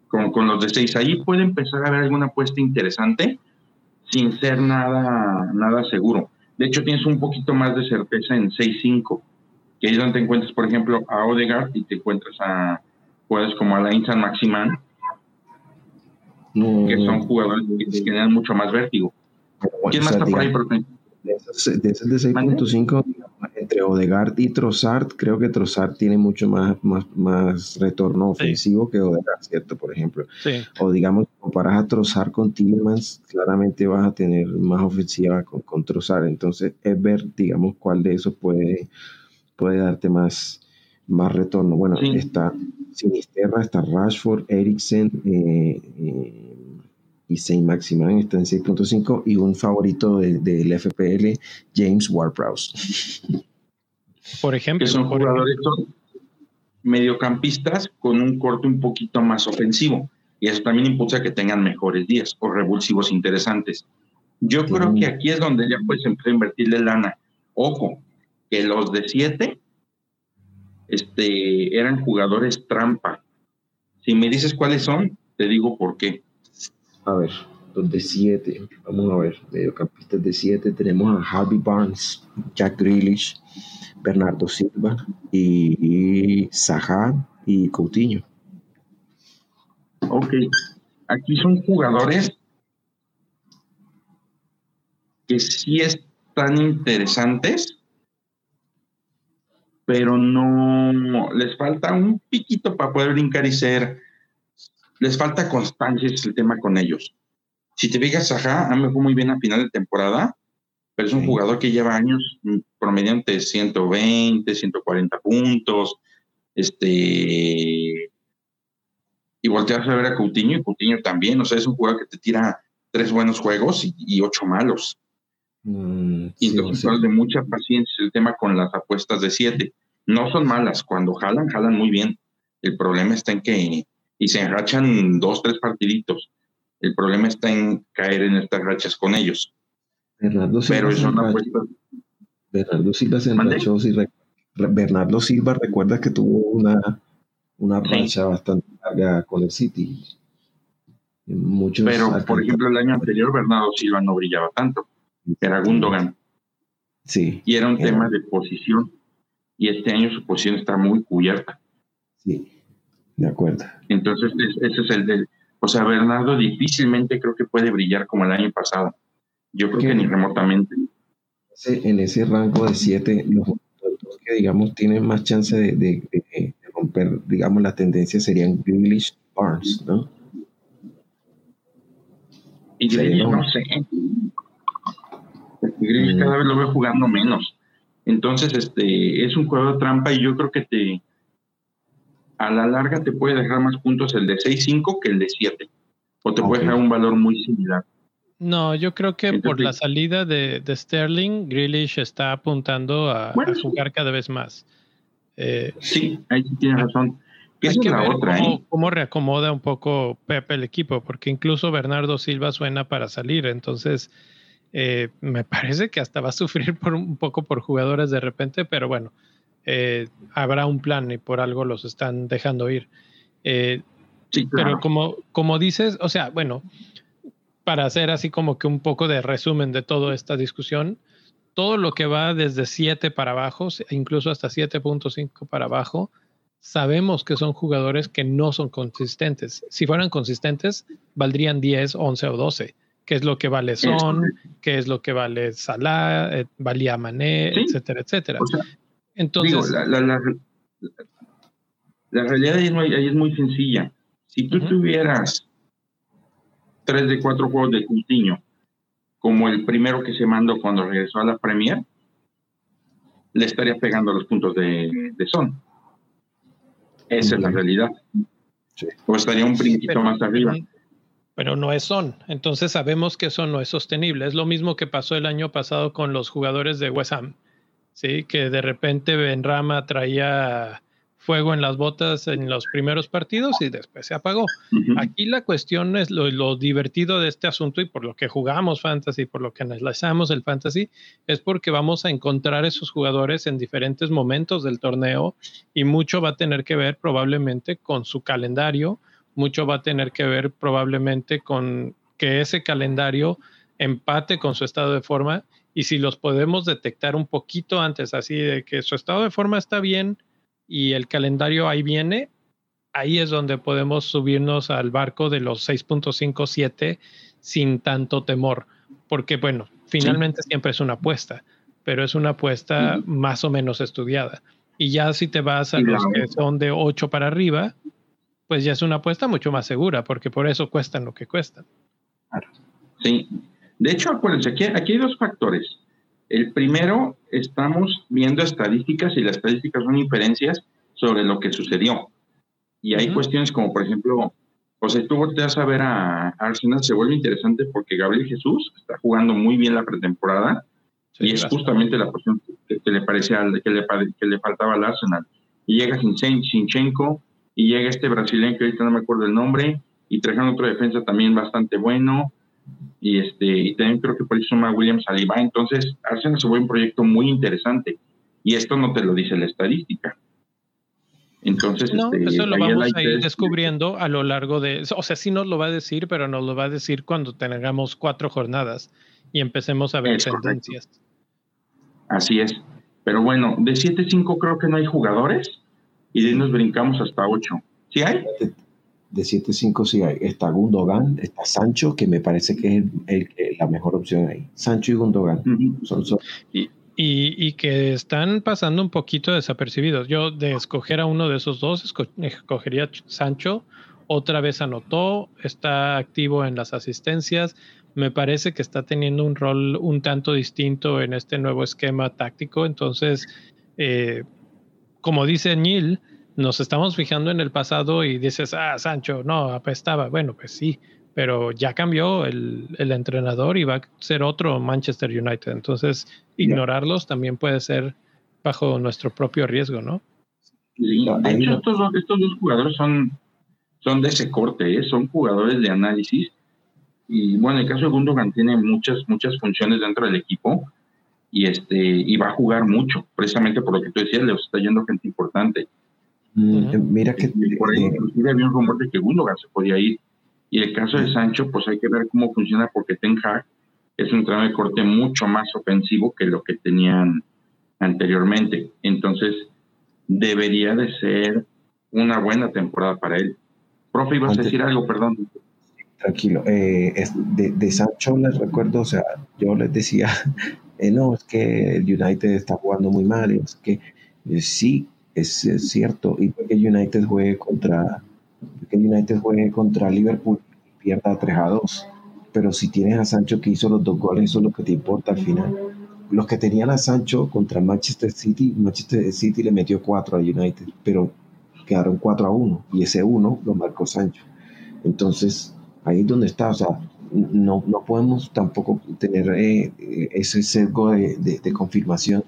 con, los de seis. Ahí puede empezar a haber alguna apuesta interesante sin ser nada, nada seguro. De hecho, tienes un poquito más de certeza en 6-5, que es donde te encuentras, por ejemplo, a Odegaard y te encuentras a jugadores como Alain San Maximán, que son jugadores que generan mucho más vértigo. ¿Quién más está por ahí, De esos de, 6.5, entre Odegaard y Trossard, creo que Trossard tiene mucho más, más, más retorno ofensivo que Odegaard, ¿cierto? Por ejemplo. O digamos, comparas a Trossard con Tillemans, claramente vas a tener más ofensiva con, con Trossard. Entonces, es ver, digamos, cuál de esos puede, puede darte más, más retorno. Bueno, está Sinisterra, está Rashford, Eriksen eh, eh, y Saint Maximan está en 6.5 y un favorito del FPL, James Ward-Prowse. Por ejemplo. Que son jugadores mediocampistas con un corte un poquito más ofensivo. Y eso también impulsa que tengan mejores días o revulsivos interesantes. Yo creo que aquí es donde ya puedes empezar a invertirle lana. Ojo, que los de 7 este, eran jugadores trampa. Si me dices cuáles son, te digo por qué. A ver, los de 7, vamos a ver, mediocampistas de 7, tenemos a Harvey Barnes, Jack Grealish, Bernardo Silva y, y y Coutinho. Ok, aquí son jugadores que sí están interesantes, pero no les falta un piquito para poder brincar y ser. Les falta constancia, es el tema con ellos. Si te fijas, Saja, a mí fue muy bien a final de temporada, pero es un jugador que lleva años mm, promediante 120, 140 puntos. Este. Y volteas a ver a Coutinho y Coutinho también. O sea, es un jugador que te tira tres buenos juegos y, ocho malos. Mm, y entonces de mucha paciencia el tema con las apuestas de siete. No son malas, cuando jalan, jalan muy bien. El problema está en que, y se enrachan dos, tres partiditos. El problema está en caer en estas rachas con ellos. Bernardo Silva Pero es una apuesta. Bernardo Silva se enrachó. Bernardo Silva recuerda que tuvo una, una racha bastante larga con el City. Muchos Pero, por ejemplo, el año anterior Bernardo Silva no brillaba tanto era Gundogan. Sí. Y era un tema de posición. Y este año su posición está muy cubierta. Sí, de acuerdo. Entonces, ese es el del. O sea, Bernardo difícilmente creo que puede brillar como el año pasado. Yo creo que ni remotamente. En ese rango de siete, los, que digamos tienen más chance de, romper, digamos, la tendencia serían Grealish Barnes, ¿no? Y yo no sé cada vez lo veo jugando menos. Entonces, este, es un juego de trampa y yo creo que te, a la larga te puede dejar más puntos el de 6-5 que el de 7. O te puede dejar un valor muy similar. No, yo creo que por la salida de, Sterling, Grealish está apuntando a, jugar cada vez más. Eh, sí, ahí sí tienes razón. hay que ver cómo, ¿eh? cómo, reacomoda un poco Pepe el equipo, porque incluso Bernardo Silva suena para salir. Entonces, eh, me parece que hasta va a sufrir por un poco por jugadores de repente, pero bueno, eh, habrá un plan y por algo los están dejando ir. Eh, pero como, como dices, o sea, bueno, para hacer así como que un poco de resumen de toda esta discusión, todo lo que va desde 7 para abajo, incluso hasta 7.5 para abajo, sabemos que son jugadores que no son consistentes. Si fueran consistentes, valdrían 10, 11 o 12 qué es lo que vale Son, qué es lo que vale Salah, eh, valía Mané, etcétera, etcétera. Entonces, la, realidad ahí es, muy, sencilla. Si tú tuvieras tres de cuatro juegos de Coutinho, como el primero que se mandó cuando regresó a la Premier, le estaría pegando los puntos de, Son. Esa es la realidad. O estaría un poquito más arriba pero no es son. Entonces sabemos que eso no es sostenible. Es lo mismo que pasó el año pasado con los jugadores de West Ham, ¿sí? que de repente Benrama traía fuego en las botas en los primeros partidos y después se apagó. Aquí la cuestión es lo, divertido de este asunto y por lo que jugamos fantasy, por lo que analizamos el fantasy, es porque vamos a encontrar esos jugadores en diferentes momentos del torneo y mucho va a tener que ver probablemente con su calendario, mucho va a tener que ver probablemente con que ese calendario empate con su estado de forma y si los podemos detectar un poquito antes, así de que su estado de forma está bien y el calendario ahí viene, ahí es donde podemos subirnos al barco de los 6.57 sin tanto temor, porque bueno, finalmente siempre es una apuesta, pero es una apuesta más o menos estudiada. Y ya si te vas a los que son de 8 para arriba, pues ya es una apuesta mucho más segura, porque por eso cuestan lo que cuestan. Sí. De hecho, acuérdense, aquí, aquí hay dos factores. El primero, estamos viendo estadísticas y las estadísticas son inferencias sobre lo que sucedió. Y hay cuestiones como, por ejemplo, o sea, tú volteas a ver a Arsenal, se vuelve interesante porque Gabriel Jesús está jugando muy bien la pretemporada y es justamente la posición que, le parecía que le, que le faltaba al Arsenal. Y llega Sinchenko y llega este brasileño que ahorita no me acuerdo el nombre y trajeron otro defensa también bastante bueno y este y también creo que por eso se llama William Saliba. Entonces, Arsenal se vuelve un proyecto muy interesante y esto no te lo dice la estadística. Entonces, no, este, eso lo vamos a ir descubriendo a lo largo de, o sea, sí nos lo va a decir, pero nos lo va a decir cuando tengamos cuatro jornadas y empecemos a ver tendencias. Así es. Pero bueno, de 7-5 creo que no hay jugadores y de ahí nos brincamos hasta 8. ¿Sí hay? De 7-5 sí hay. Está Gundogan, está Sancho, que me parece que es la mejor opción ahí. Sancho y Gundogan. son, Y, y, que están pasando un poquito desapercibidos. Yo de escoger a uno de esos dos, escogería Sancho. Otra vez anotó, está activo en las asistencias. Me parece que está teniendo un rol un tanto distinto en este nuevo esquema táctico. Entonces, eh, como dice Neil, nos estamos fijando en el pasado y dices, ah, Sancho, no, apestaba. Bueno, pues sí, pero ya cambió el, el, entrenador y va a ser otro Manchester United. Entonces, ignorarlos también puede ser bajo nuestro propio riesgo, ¿no? Sí, de hecho, estos, estos dos jugadores son, son de ese corte, ¿eh? son jugadores de análisis. Y bueno, el caso de Gundogan tiene muchas, muchas funciones dentro del equipo y, este, y va a jugar mucho, precisamente por lo que tú decías, le está yendo gente importante. Mm, mira que. por ahí, inclusive había un rumor de que Gundogan se podía ir y el caso de Sancho, pues hay que ver cómo funciona porque Ten Hag es un tramo de corte mucho más ofensivo que lo que tenían anteriormente. Entonces, debería de ser una buena temporada para él. Profe, ibas a decir algo, perdón. Tranquilo. Eh, de, Sancho les recuerdo, o sea, yo les decía, eh, no, es que el United está jugando muy mal, es que eh, sí, es, cierto, y que United juegue contra United juegue contra Liverpool y pierda 3 a 2. Pero si tienes a Sancho que hizo los dos goles, eso es lo que te importa al final. Los que tenían a Sancho contra Manchester City, Manchester City le metió 4 a United, pero quedaron 4 a 1 y ese 1 lo marcó Sancho. Entonces, ahí es donde está, o sea, no, no podemos tampoco tener eh, ese sesgo de, de, confirmación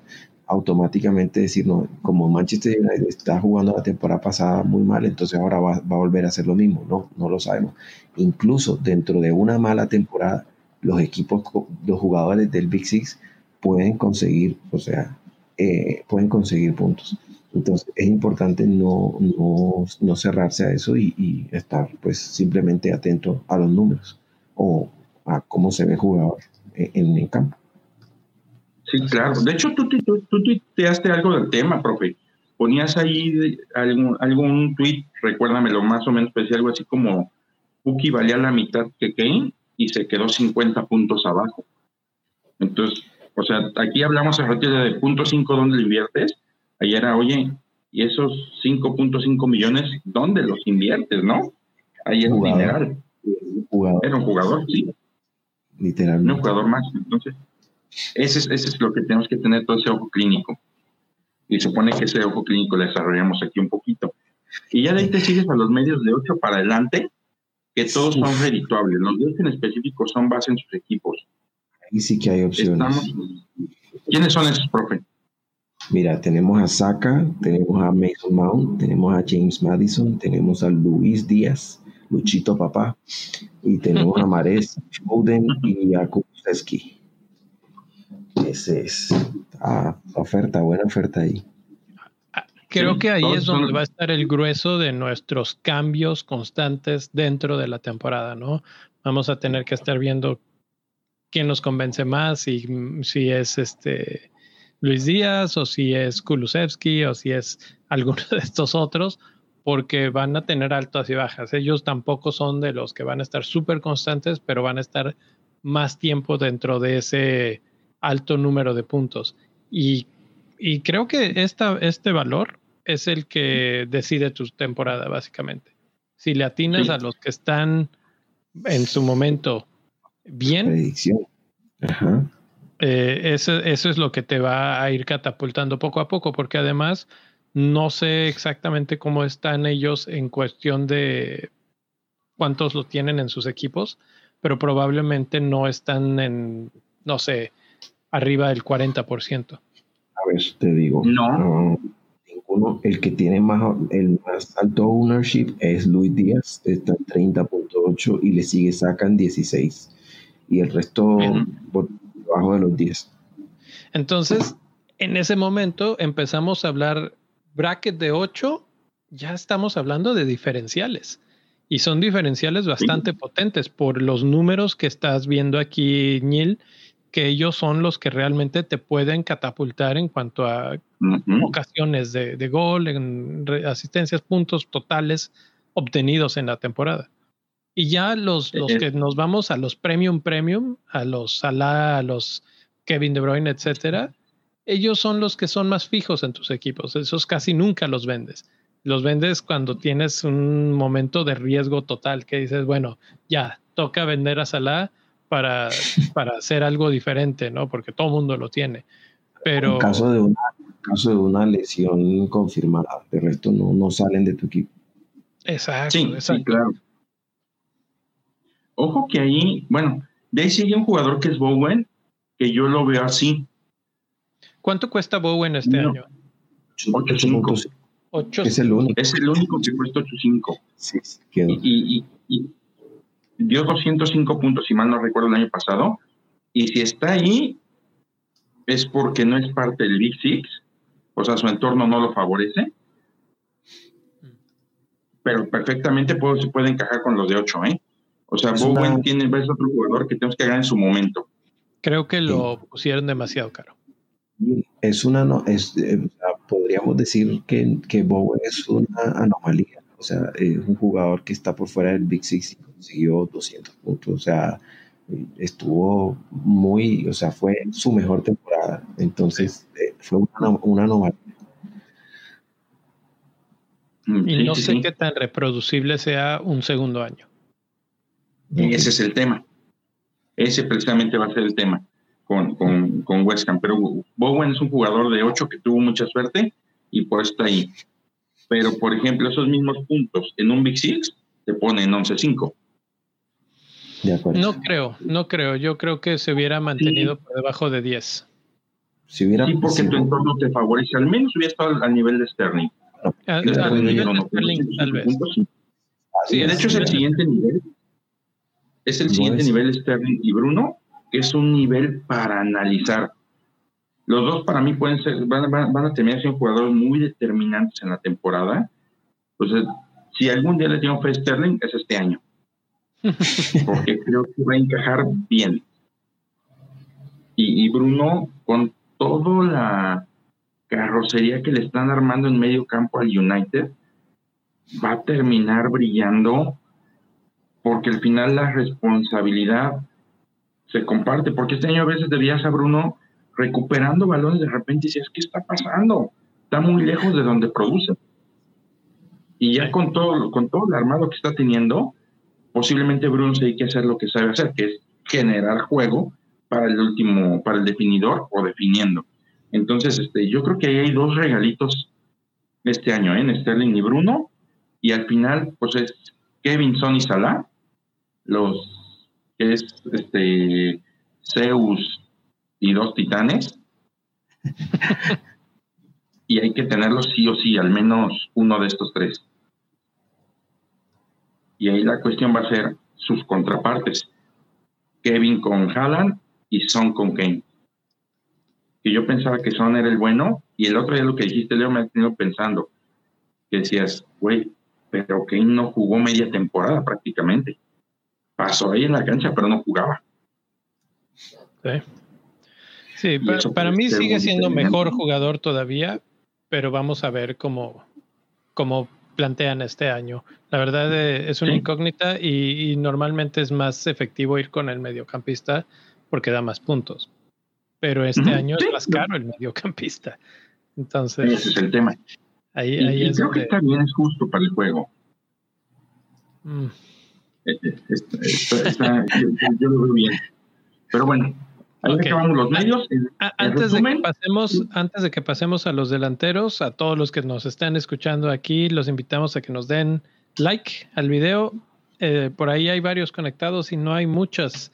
automáticamente decir, no, como Manchester United está jugando la temporada pasada muy mal, entonces ahora va, a volver a hacer lo mismo. No, no lo sabemos. Incluso dentro de una mala temporada, los equipos, los jugadores del Big Six pueden conseguir, o sea, eh, pueden conseguir puntos. Entonces es importante no, no, cerrarse a eso y, estar pues simplemente atento a los números o a cómo se ve el jugador en el campo. Sí, claro. De hecho, tú, tú, tú tuiteaste algo del tema, profe. Ponías ahí algún, algún tweet, recuérdamelo más o menos, decía algo así como Puki valía la mitad que Kane y se quedó 50 puntos abajo. Entonces, o sea, aquí hablamos a partir de punto 5 dónde lo inviertes. Ahí era, oye, y esos 5.5 millones, ¿dónde los inviertes, no? Ahí es dineral. Era un jugador, sí. Literalmente. un jugador más. Entonces, ese es, ese es lo que tenemos que tener todo ese ojo clínico. Y supone que ese ojo clínico lo desarrollamos aquí un poquito. Y ya de ahí te sigues a los medios de 8 para adelante, que todos son redituables. Los 10 en específico son base en sus equipos. Ahí sí que hay opciones. ¿Quiénes son esos, profe? Mira, tenemos a Saka, tenemos a Mason Mount, tenemos a James Madison, tenemos a Luis Díaz, Luchito Papá, y tenemos a Mares Foden y a. Ese es ah, oferta, buena oferta ahí. Creo que ahí es donde va a estar el grueso de nuestros cambios constantes dentro de la temporada, ¿no? Vamos a tener que estar viendo quién nos convence más, y si es este Luis Díaz o si es Kulusevski o si es alguno de estos otros, porque van a tener altas y bajas. Ellos tampoco son de los que van a estar súper constantes, pero van a estar más tiempo dentro de ese alto número de puntos. Y, creo que esta, este valor es el que decide tu temporada, básicamente. Si le atinas a los que están en su momento bien, eh, eso, eso es lo que te va a ir catapultando poco a poco, porque además no sé exactamente cómo están ellos en cuestión de cuántos lo tienen en sus equipos, pero probablemente no están en, no sé, arriba del 40%. A ver, te digo. No. ninguno, el que tiene más, el más alto ownership es Luis Díaz, está en 30.8 y le sigue sacan 16. Y el resto por debajo de los 10. Entonces, en ese momento empezamos a hablar bracket de 8, ya estamos hablando de diferenciales. Y son diferenciales bastante potentes por los números que estás viendo aquí, Neil, que ellos son los que realmente te pueden catapultar en cuanto a ocasiones de, gol, en asistencias, puntos totales obtenidos en la temporada. Y ya los, los que nos vamos a los premium premium, a los Salah, a los Kevin De Bruyne, etcétera, ellos son los que son más fijos en tus equipos. Esos casi nunca los vendes. Los vendes cuando tienes un momento de riesgo total, que dices, bueno, ya, toca vender a Salah para, para hacer algo diferente, ¿no? Porque todo el mundo lo tiene. Pero... En caso de una, caso de una lesión confirmada, de resto no, no salen de tu equipo. Exacto, sí, Sí, claro. Ojo que ahí, bueno, de ahí sigue un jugador que es Bowen, que yo lo veo así. ¿Cuánto cuesta Bowen este año? 8.5. Es el único. Es el único que cuesta 8.5. Sí, y, y, dio 205 puntos, si mal no recuerdo, el año pasado. Y si está ahí, es porque no es parte del Big Six. O sea, su entorno no lo favorece. Pero perfectamente puede, se puede encajar con los de 8, ¿eh? O sea, Bowen tiene, es otro jugador que tenemos que ganar en su momento. Creo que lo pusieron demasiado caro es una, no, es, eh, podríamos decir que, que Bowen es una anomalía. O sea, es un jugador que está por fuera del Big Six y consiguió 200 puntos. O sea, estuvo muy, o sea, fue su mejor temporada. Entonces, eh, fue una, una anomalía. Mm, y no sé qué tan reproducible sea un segundo año. Y ese es el tema. Ese precisamente va a ser el tema con, con, con West Ham. Pero Bowen es un jugador de 8 que tuvo mucha suerte y por eso está ahí. Pero, por ejemplo, esos mismos puntos en un Big Six te ponen 11-5. No creo, no creo. Yo creo que se hubiera mantenido por debajo de 10. Si hubiera sí, porque tu entorno te favorece. Al menos hubiera estado al, nivel de Sterling. Al, nivel de Sterling, tal vez. Sí, de hecho, es el siguiente nivel. Es el siguiente nivel Sterling y Bruno es un nivel para analizar. Los dos para mí pueden ser, van, a terminar siendo jugadores muy determinantes en la temporada. Entonces, si algún día le tengo fe Sterling, es este año. Porque creo que va a encajar bien. Y, Bruno, con toda la carrocería que le están armando en medio campo al United, va a terminar brillando porque al final la responsabilidad se comparte, porque este año a veces debías a Bruno recuperando balones de repente y dices, ¿qué está pasando? Está muy lejos de donde produce. Y ya con todo, con todo el armado que está teniendo, posiblemente Bruno hay que hacer lo que sabe hacer, que es generar juego para el último, para el definidor o definiendo. Entonces, este, yo creo que ahí hay dos regalitos este año, ¿eh? en Sterling y Bruno, y al final, pues es Kevin, Son y Salah, los que es este Zeus y dos titanes. y hay que tenerlos sí o sí, al menos uno de estos tres. Y ahí la cuestión va a ser sus contrapartes. Kevin con Haaland y Son con Kane. Que yo pensaba que Son era el bueno y el otro día lo que dijiste, Leo, me ha tenido pensando. Que decías, güey, pero Kane no jugó media temporada prácticamente pasó ahí en la cancha, pero no jugaba. Sí, para, mí sigue siendo mejor jugador todavía, pero vamos a ver cómo, cómo plantean este año. La verdad eh, es una incógnita y, normalmente es más efectivo ir con el mediocampista porque da más puntos. Pero este año es más caro el mediocampista. Entonces. Ese es el tema. Ahí, y, creo que está bien, es justo para el juego. Mm. Eh, eh, yo, lo veo bien. Pero bueno, ahí acabamos los medios. antes, de que pasemos, antes de que pasemos a los delanteros, a todos los que nos están escuchando aquí, los invitamos a que nos den like al video. Eh, por ahí hay varios conectados y no hay muchas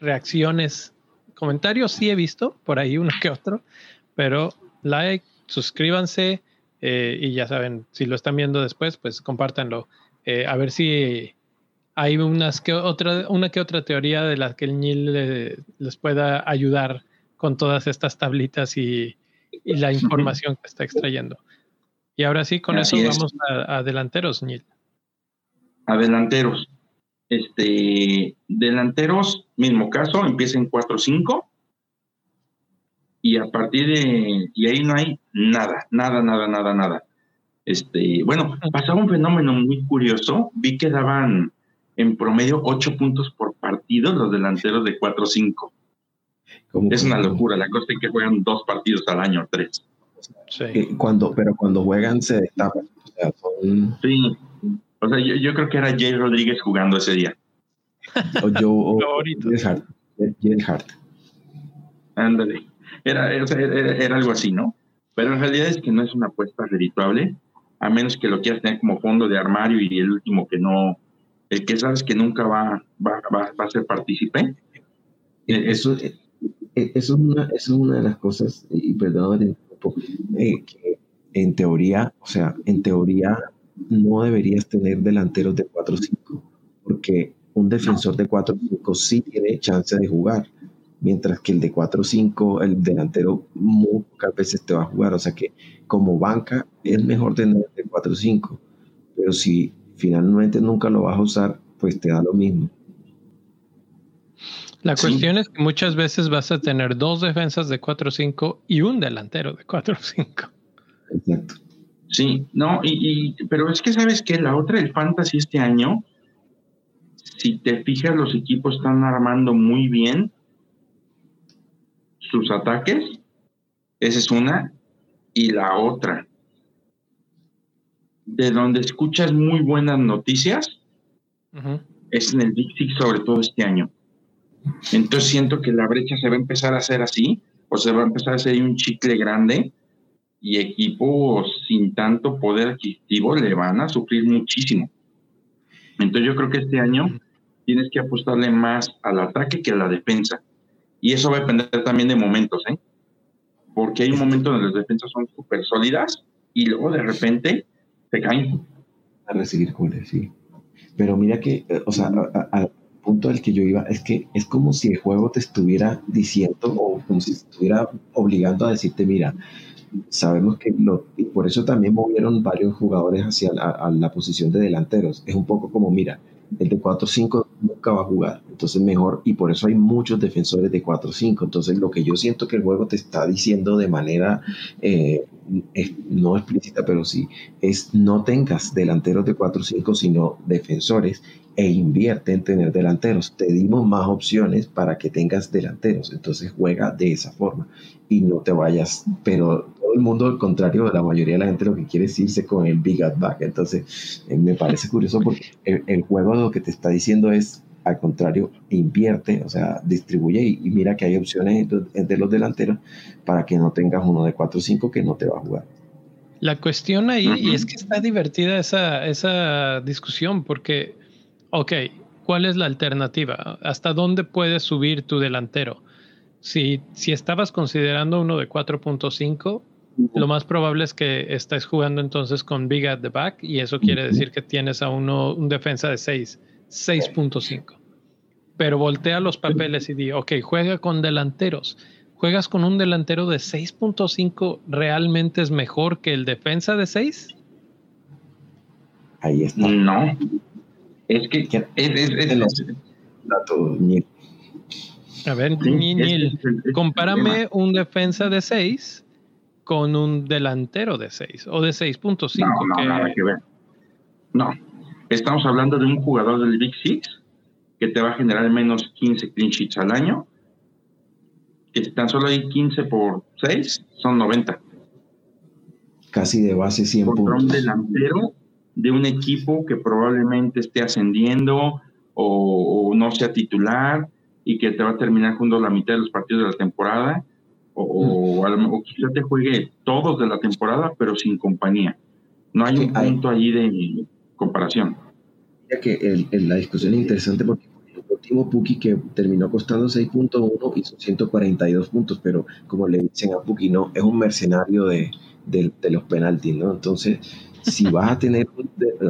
reacciones. Comentarios sí he visto, por ahí uno que otro, pero like, suscríbanse eh, y ya saben, si lo están viendo después, pues compártanlo. Eh, a ver si hay unas que otra, una que otra teoría de la que el NIL les pueda ayudar con todas estas tablitas y, la información que está extrayendo. Y ahora sí, con eso vamos a, delanteros, Nil. A delanteros. Este, delanteros, mismo caso, empieza en 4-5 y a partir de y ahí no hay nada, nada, nada, nada, nada. Este, bueno, pasaba un fenómeno muy curioso, vi que daban en promedio ocho puntos por partido los delanteros de 4-5. Es una locura, la cosa es que juegan dos partidos al año, tres. Sí. Cuando, pero cuando juegan se destapan. O sea, Sí, o sea, yo, creo que era Jay Rodríguez jugando ese día. O yo, o Jay Hart. Ándale. Era, era, algo así, ¿no? Pero en realidad es que no es una apuesta redituable, a menos que lo quieras tener como fondo de armario y el último que no, el que sabes que nunca va, va, va, a ser partícipe. Eh, eso, eh, eh, eso, es una, es una de las cosas, y perdón, eh, en teoría, o sea, en teoría no deberías tener delanteros de 4-5, porque un defensor de 4-5 sí tiene chance de jugar mientras que el de 4-5, el delantero, muchas veces te va a jugar. O sea que como banca es mejor tener el 4-5, pero si finalmente nunca lo vas a usar, pues te da lo mismo. La cuestión es que muchas veces vas a tener dos defensas de 4-5 y un delantero de 4-5. Exacto. Sí, no, y, pero es que sabes que la otra, el fantasy este año, si te fijas, los equipos están armando muy bien sus ataques. Esa es una. Y la otra, de donde escuchas muy buenas noticias, es en el Big Six, sobre todo este año. Entonces siento que la brecha se va a empezar a hacer así, o se va a empezar a hacer un chicle grande y equipos sin tanto poder adquisitivo le van a sufrir muchísimo. Entonces yo creo que este año tienes que apostarle más al ataque que a la defensa. Y eso va a depender también de momentos, ¿eh? Porque hay un momento donde las defensas son súper sólidas y luego de repente se caen. A recibir goles, sí. Pero mira que, eh, o sea, al punto al que yo iba, es que es como si el juego te estuviera diciendo o como si estuviera obligando a decirte, mira, sabemos que lo, y por eso también movieron varios jugadores hacia a la posición de delanteros. Es un poco como, mira, el de 4-5 nunca va a jugar. Entonces mejor, y por eso hay muchos defensores de 4-5. Entonces lo que yo siento que el juego te está diciendo de manera eh, no explícita, pero sí, es no tengas delanteros de 4-5, sino defensores e invierte en tener delanteros. Te dimos más opciones para que tengas delanteros. Entonces juega de esa forma y no te vayas. Pero todo el mundo, al contrario, la mayoría de la gente lo que quiere es irse con el big at back. Entonces eh, me parece curioso porque el, juego lo que te está diciendo es al contrario, invierte, o sea, distribuye y, mira que hay opciones de los delanteros para que no tengas uno de 4-5 que no te va a jugar. La cuestión ahí, y es que está divertida esa, esa discusión, porque Ok, ¿cuál es la alternativa? ¿Hasta dónde puedes subir tu delantero? Si, si estabas considerando uno de 4.5, lo más probable es que estés jugando entonces con Big at the back y eso quiere decir que tienes a uno un defensa de 6, 6.5. Pero voltea los papeles y di, ok, juega con delanteros. ¿Juegas con un delantero de 6.5 realmente es mejor que el defensa de 6? Ahí está. No, es que es, A ver, Nil, compárame un defensa de 6 con un delantero de 6 o de 6.5. No, no, nada que ver. No, estamos hablando de un jugador del Big Six que te va a generar menos 15 clean sheets al año. Que tan solo hay 15 por 6, son 90. Casi de base 100 puntos. un delantero de un equipo que probablemente esté ascendiendo o, o, no sea titular y que te va a terminar jugando la mitad de los partidos de la temporada o, o, quizá te juegue todos de la temporada, pero sin compañía. No hay un punto allí de comparación. Ya que el, la discusión es interesante porque el último Puki que terminó costando 6.1 hizo 142 puntos, pero como le dicen a Puki, no, es un mercenario de, de, de los penaltis, ¿no? Entonces, si vas a tener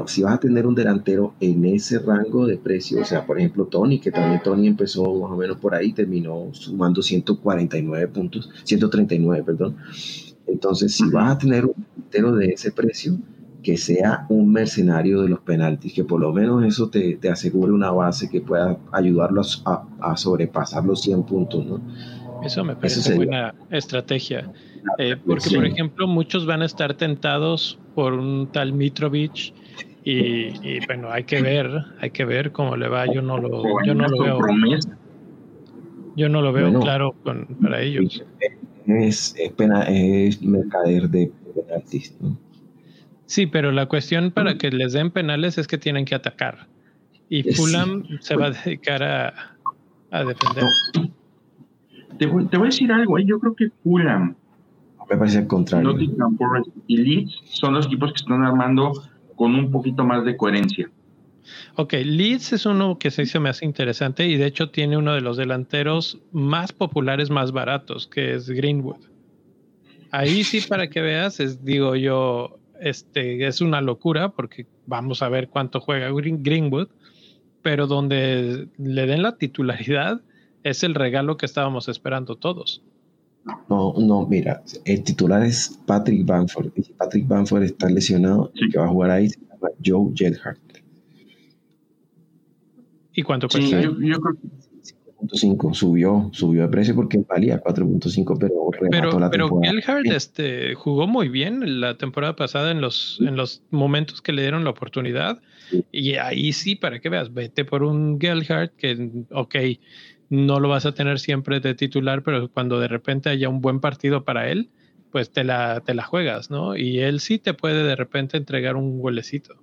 si vas a tener un delantero en ese rango de precio, o sea, por ejemplo, Tony, que también Tony empezó más o menos por ahí, terminó sumando 149 puntos, 139, perdón. Entonces, si vas a tener un delantero de ese precio, que sea un mercenario de los penaltis, que por lo menos eso te, te asegure una base que pueda ayudarlos a, a sobrepasar los 100 puntos, ¿no? Eso me parece buena estrategia. Eh, porque, por ejemplo, muchos van a estar tentados por un tal Mitrovic y, bueno, hay que ver, hay que ver cómo le va. Yo no lo, yo no lo veo. Yo no lo veo claro con, para ellos. Es, pena, es mercader de penaltis. Sí, pero la cuestión para que les den penales es que tienen que atacar. Y Fulham se va a dedicar a, a defender. Te voy, te voy, a decir algo, ¿eh? yo creo que Fulham me parece el contrario. Nottingham Forest y Leeds son los equipos que están armando con un poquito más de coherencia. Ok, Leeds es uno que se me hace interesante y de hecho tiene uno de los delanteros más populares, más baratos, que es Greenwood. Ahí sí, para que veas, es, digo yo, este, es una locura porque vamos a ver cuánto juega Greenwood, pero donde le den la titularidad es el regalo que estábamos esperando todos. No, no, mira, el titular es Patrick Bamford. Y si Patrick Bamford está lesionado, el que va a jugar ahí se llama Joe Jedhart. ¿Y cuánto cuesta? yo, creo que 5.5 subió, subió de precio porque valía 4.5, pero remató la pero temporada. este, jugó muy bien la temporada pasada en los, en los momentos que le dieron la oportunidad. Y ahí sí, para que veas, vete por un Gelhardt que, ok, no lo vas a tener siempre de titular, pero cuando de repente haya un buen partido para él, pues te la, te la juegas, ¿no? Y él sí te puede de repente entregar un huelecito.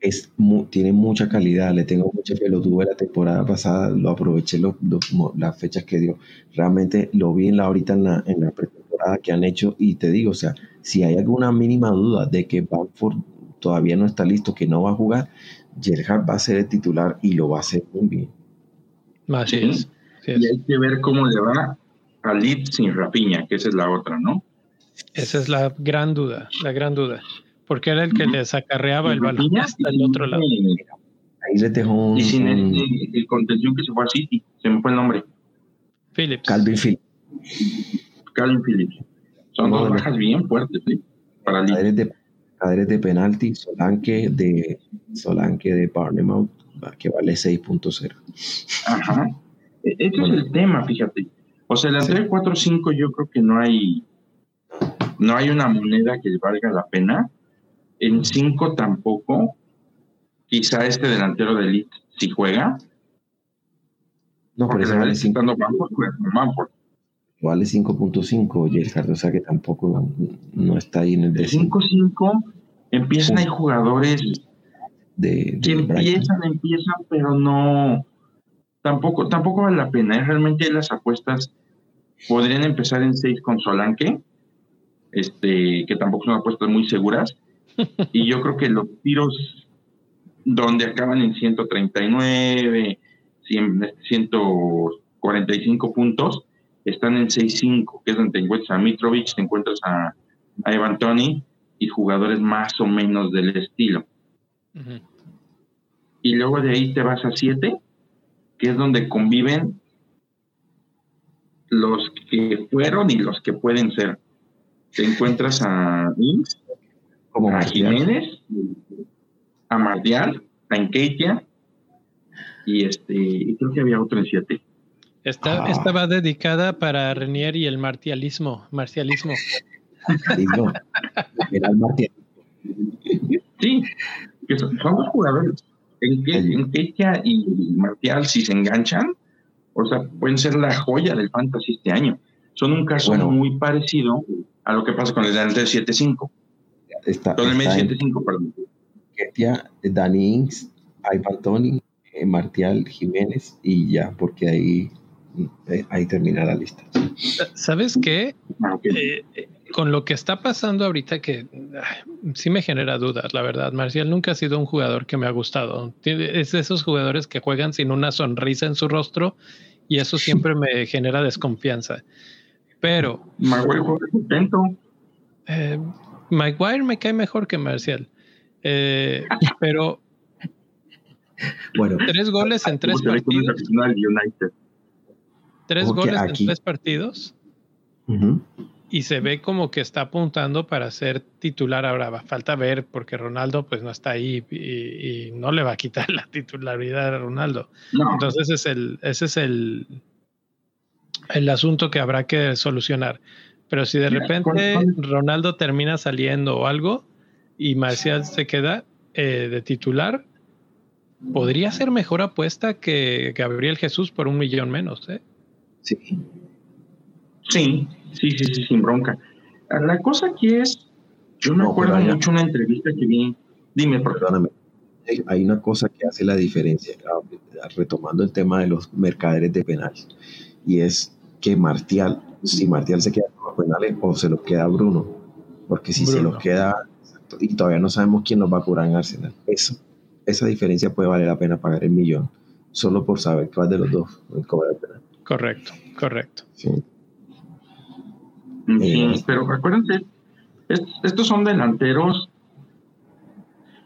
Es tiene mucha calidad, le tengo mucha fe, lo tuve la temporada pasada, lo aproveché las fechas que dio. Realmente lo vi en la, ahorita en la, en la pretemporada que han hecho y te digo, o sea, si hay alguna mínima duda de que Bamford todavía no está listo, que no va a jugar, Gerhard va a ser el titular y lo va a hacer muy bien. Así es. Y hay que ver cómo le va a Leeds sin Rapiña, que esa es la otra, ¿no? Esa es la gran duda, la gran duda. Porque era el que les acarreaba el balón hasta el otro lado. Ahí le dejó un. Y sin el, el, contención que se fue a City, se me fue el nombre. Phillips. Calvin Phillips. Calvin Phillips. Son dos bajas bien fuertes, ¿sí? Para Leeds. De, cadres de penalti, Solanke de Solanke de Barnemouth, que vale 6.0. Ajá. Ese es el tema, fíjate. O sea, el 4-5 yo creo que no hay, no hay una moneda que valga la pena. En 5 tampoco. Quizá este delantero de Elite si juega. No, pero ese vale 5. Vale 5.5, Gerhard, o sea que tampoco no está ahí en el de 5-5 empiezan, hay jugadores de, que empiezan, empiezan, pero no, tampoco, tampoco vale la pena. ¿eh? Realmente las apuestas podrían empezar en 6 con Solanque, este, que tampoco son apuestas muy seguras. y yo creo que los tiros donde acaban en 139, 145 puntos, están en 6-5, que es donde te encuentras a Mitrovic, te encuentras a, a Evan Tony y jugadores más o menos del estilo. Y luego de ahí te vas a 7 que es donde conviven los que fueron y los que pueden ser. Te encuentras a Inks, como a Jiménez, a Mardial, a Enquetia, y este, creo que había otro en siete. Esta, ah. Estaba dedicada para Renier y el martialismo, marcialismo. Sí, que son, dos jugadores. En que, y Martial, si se enganchan, o sea, pueden ser la joya del fantasy este año. Son un caso muy parecido a lo que pasa con el delante de 7-5. con el medio 7-5, perdón. Ketia, Dani Inks, Ivan Tony, eh, Martial Jiménez y ya, porque ahí, eh, ahí termina la lista. ¿Sabes qué? Ah, eh, con lo que está pasando ahorita que sí me genera dudas, la verdad. Marcial nunca ha sido un jugador que me ha gustado. Es de esos jugadores que juegan sin una sonrisa en su rostro y eso siempre me genera desconfianza. Pero... Maguire contento. Eh, Maguire me cae mejor que Marcial. Eh, pero... Bueno, tres goles en tres partidos. Tres goles en tres partidos y se ve como que está apuntando para ser titular ahora. Falta ver porque Ronaldo pues no está ahí y, no le va a quitar la titularidad a Ronaldo. Entonces es el, ese es el, el asunto que habrá que solucionar. Pero si de repente Ronaldo termina saliendo o algo y Marcial se queda eh, de titular, podría ser mejor apuesta que Gabriel Jesús por un millón menos. ¿eh? Sí. Sí, Sí, sí, sí, sin bronca. La cosa aquí es, yo me acuerdo mucho una entrevista que vi, dime, perdóname. Hay una cosa que hace la diferencia, retomando el tema de los mercaderes de penales, y es que Martial, si Martial se queda con los penales o se los queda Bruno, porque si se los queda, y todavía no sabemos quién nos va a curar en Arsenal, eso, esa diferencia puede valer la pena pagar el millón, solo por saber cuál de los dos cobra el penal. Correcto, correcto. Sí. Sí, pero acuérdense, estos son delanteros.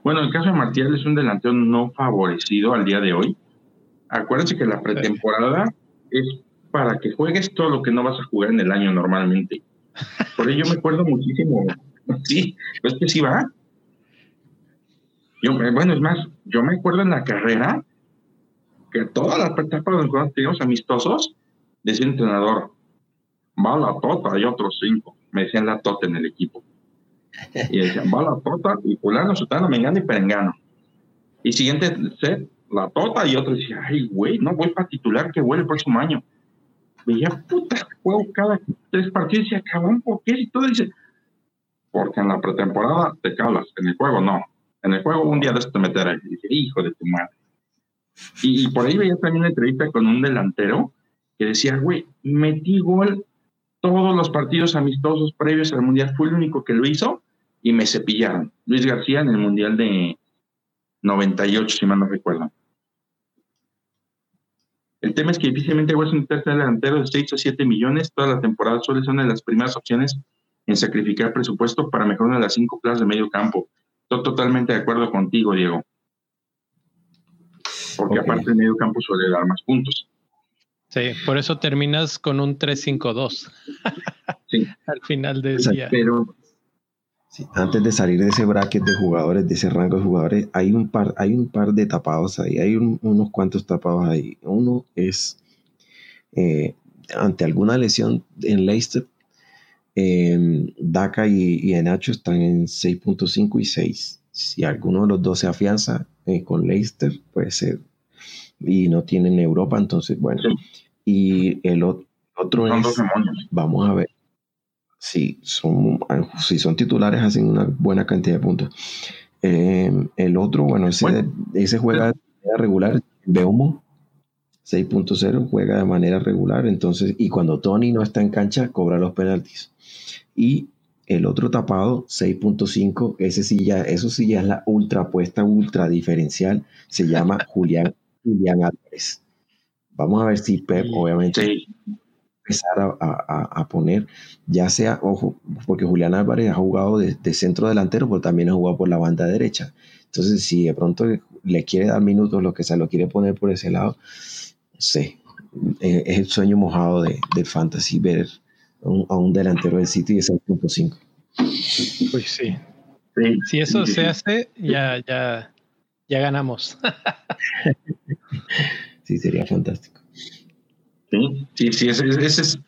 Bueno, el caso de Martial es un delantero no favorecido al día de hoy. Acuérdense que la pretemporada es para que juegues todo lo que no vas a jugar en el año normalmente. Por ello me acuerdo muchísimo. Sí, pues que sí va. Yo, bueno, es más, yo me acuerdo en la carrera que todas las etapas de los teníamos amistosos, decía entrenador, va la tota y otros cinco. Me decían la tota en el equipo. Y decían, va la tota y fulano, sutano, mengano y perengano. Y siguiente set, la tota y otro decía, ay, güey, no voy para titular que vuelve el próximo año. Veía, puta, juego cada tres partidos y se acaban, ¿por qué? Y todo dice, porque en la pretemporada te calas, en el juego no. En el juego un día de esto te meterás. Y dije, hijo de tu madre. Y, y por ahí veía también una entrevista con un delantero que decía, güey, metí gol todos los partidos amistosos previos al Mundial fue el único que lo hizo y me cepillaron. Luis García en el Mundial de 98, si mal no recuerdo. El tema es que difícilmente un tercer delantero de 6 a 7 millones. Toda la temporada suele ser una de las primeras opciones en sacrificar presupuesto para mejorar las cinco plazas de medio campo. Estoy totalmente de acuerdo contigo, Diego. Porque aparte el medio campo suele dar más puntos. Sí, por eso terminas con un 3-5-2 sí. al final del día. Pero antes de salir de ese bracket de jugadores, de ese rango de jugadores, hay un par, hay un par de tapados ahí, hay unos cuantos tapados ahí. Uno es eh, ante alguna lesión en Leicester, eh, Daka y, y, Enacho están en 6.5 y 6. Si alguno de los dos se afianza eh, con Leicester, puede ser y no tienen Europa, entonces, bueno. Y el otro es, vamos a ver, si son, si son titulares, hacen una buena cantidad de puntos. Em, el otro, bueno, ese, ese juega de manera regular, Beumo, 6.0, juega de manera regular, entonces, y cuando Tony no está en cancha, cobra los penaltis. Y el otro tapado, 6.5, ese sí ya, eso sí ya es la ultra apuesta, ultra diferencial, se llama Julián Julián Álvarez. Vamos a ver si Pep, obviamente, empezar a, poner, ya sea, ojo, porque Julián Álvarez ha jugado de, centro delantero, pero también ha jugado por la banda derecha. Entonces, si de pronto le quiere dar minutos, lo que sea, lo quiere poner por ese lado, no sé. Es el sueño mojado de, del fantasy ver a un delantero del City de 6.5. Pues sí. Si eso se hace, ya, ya, ya ganamos. sí, sería fantástico. Sí, sí, ese, es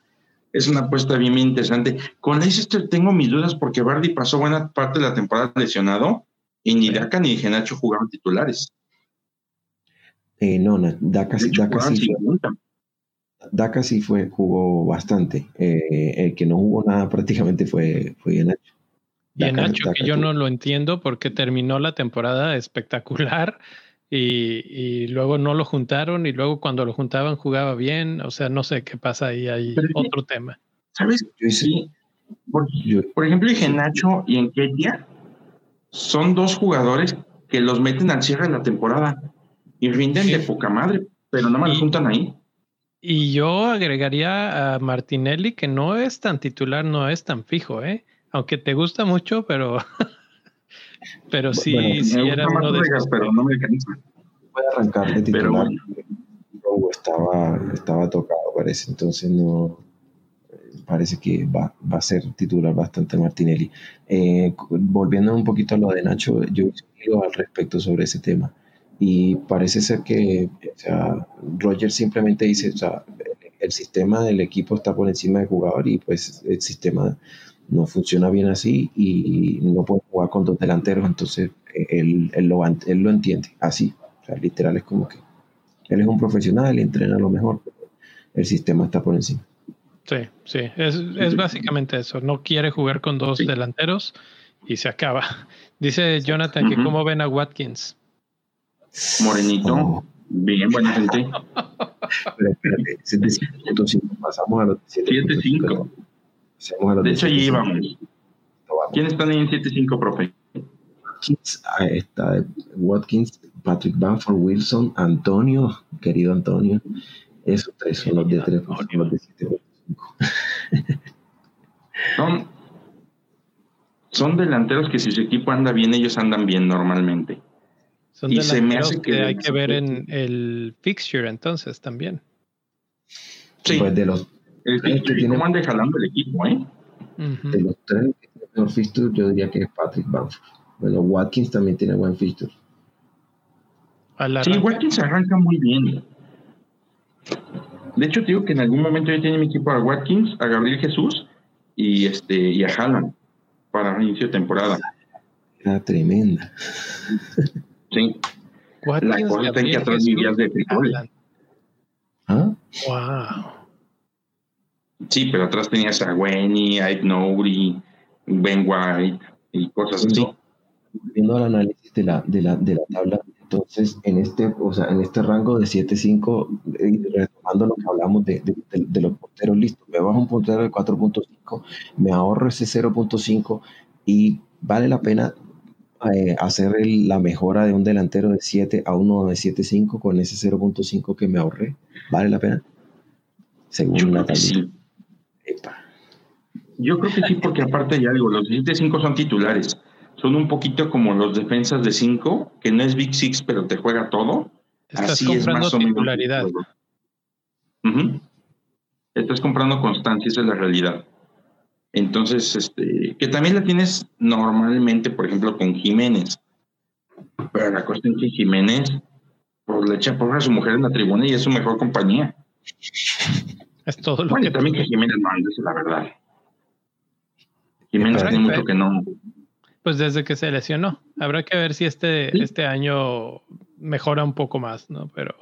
es una apuesta bien, bien interesante. Con Leicester tengo mis dudas porque Bardi pasó buena parte de la temporada lesionado y ni Daka ni Genacho jugaban titulares. Eh, no, no, Daka, sí, Daka sí fue, jugó bastante. Eh, el que no jugó nada prácticamente fue, fue Genacho. Y Genacho, que yo no lo entiendo porque terminó la temporada espectacular y, luego no lo juntaron y luego cuando lo juntaban jugaba bien. O sea, no sé qué pasa ahí, hay otro tema. ¿Sabes? Sí. Por, por ejemplo, Genacho y Enquetia son dos jugadores que los meten al cierre de la temporada y rinden de poca madre, pero no me lo juntan ahí. Y yo agregaría a Martinelli, que no es tan titular, no es tan fijo, ¿eh? Aunque te gusta mucho, pero, pero sí, sí era uno de esos. Pero no me cansa. Puede arrancar de titular. Pero... estaba, estaba tocado, parece, entonces no parece que va, va, a ser titular bastante Martinelli. Eh, volviendo un poquito a lo de Nacho, yo he al respecto sobre ese tema y parece ser que o sea, Roger simplemente dice, o sea, el sistema del equipo está por encima del jugador y pues el sistema no funciona bien así y no puede jugar con dos delanteros, entonces él, él, lo, él lo entiende así, o sea, literal es como que él es un profesional, entrena lo mejor, pero el sistema está por encima. Sí, sí, es, es básicamente eso. No quiere jugar con dos delanteros y se acaba. Dice Jonathan que cómo ven a Watkins. Morenito, oh. bien, buena gente. Pero espérate, 7.5, pasamos a los 7.5. De hecho, allí íbamos. ¿Quién está ahí en 7.5, profe? Watkins, está Watkins, Patrick Bamford, Wilson, Antonio, querido Antonio. Esos tres son los de 3, los de 7. Son, son delanteros que si su equipo anda bien, ellos andan bien normalmente. Son y se me hace que, hay que ver en el fixture entonces también. Sí. Pues de los el fixture, tiene... ¿Cómo anda jalando el equipo, eh? De los tres que tiene mejor fixture, yo diría que es Patrick Bamford. Bueno, Watkins también tiene buen fixture. Sí, Watkins arranca muy bien. De hecho, te digo que en algún momento yo tenía mi equipo a Watkins, a Gabriel Jesús y este y a Haaland para inicio de temporada. Era tremenda. Sí. La cosa está que atrás vivías de frijol. ¿Ah? Wow. Sí, pero atrás tenías a Wenny, a Nouri, Ben White y cosas así. Viendo el análisis de la, de la, de la tabla entonces, en este, o sea, en este rango de 7.5, retomando lo que hablamos de, de, los punteros, listo, me bajo un puntero de 4.5, me ahorro ese 0.5 y vale la pena eh, hacer la mejora de un delantero de 7 a uno de 7.5 con ese 0.5 que me ahorré. ¿Vale la pena? Según Yo la sí. Yo creo que sí, porque aparte hay algo, los 7.5 son titulares son un poquito como los defensas de 5, que no es Big Six, pero te juega todo. Estás Así comprando es más titularidad. Estás comprando constancia, esa es la realidad. Entonces, este, que también la tienes normalmente, por ejemplo, con Jiménez. Pero la cuestión es que Jiménez pues, le echa porra a su mujer en la tribuna y es su mejor compañía. Es todo lo bueno, que también que Jiménez no es la verdad. Jiménez tiene mucho que no, pues desde que se lesionó. Habrá que ver si este, este año mejora un poco más, ¿no? Pero,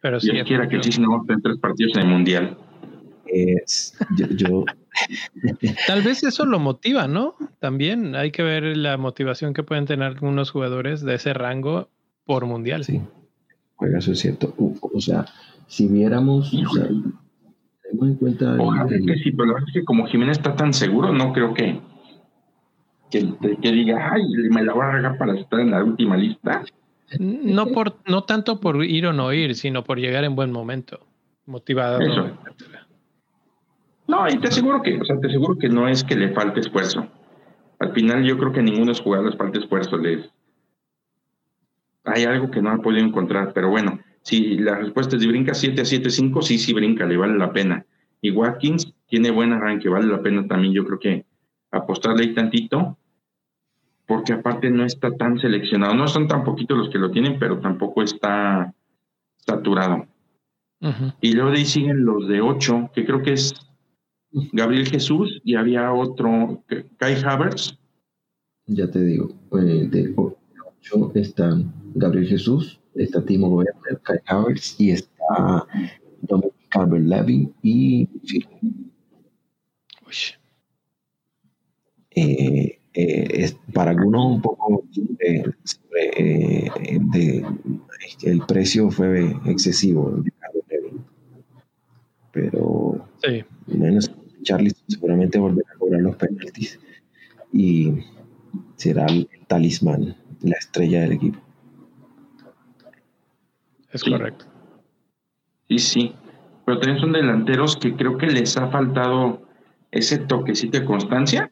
pero sí. quiera que sí, no en tres partidos en el Mundial. yo, Tal vez eso lo motiva, ¿no? También hay que ver la motivación que pueden tener algunos jugadores de ese rango por Mundial. Sí, juega, eso es cierto. O sea, si viéramos... O sea, en cuenta... Ojalá que sí, pero la verdad es que como Jiménez está tan seguro, no creo que que, diga, ay, me la voy a regar para estar en la última lista. No, por, no tanto por ir o no ir, sino por llegar en buen momento, motivado. No, y te aseguro que, o sea, te aseguro que no es que le falte esfuerzo. Al final yo creo que a ninguno de los jugadores falta esfuerzo. Les... Hay algo que no han podido encontrar, pero bueno, si la respuesta es de brinca 7 a 7, 5, sí, sí brinca, le vale la pena. Y Watkins tiene buen arranque, vale la pena también, yo creo que apostarle ahí tantito porque aparte no está tan seleccionado. No son tan poquitos los que lo tienen, pero tampoco está saturado. Y luego de ahí siguen los de 8, que creo que es Gabriel Jesús y había otro, Kai Havertz. Ya te digo, eh, de 8 están Gabriel Jesús, está Timo Werner, Kai Havertz y está Dominic Calvert-Levin y eh, eh, para algunos un poco eh, de, el precio fue excesivo de pero menos Charlie seguramente volverá a cobrar los penaltis y será el talismán, la estrella del equipo. Es correcto. Sí, sí. Pero también son delanteros que creo que les ha faltado ese toquecito de constancia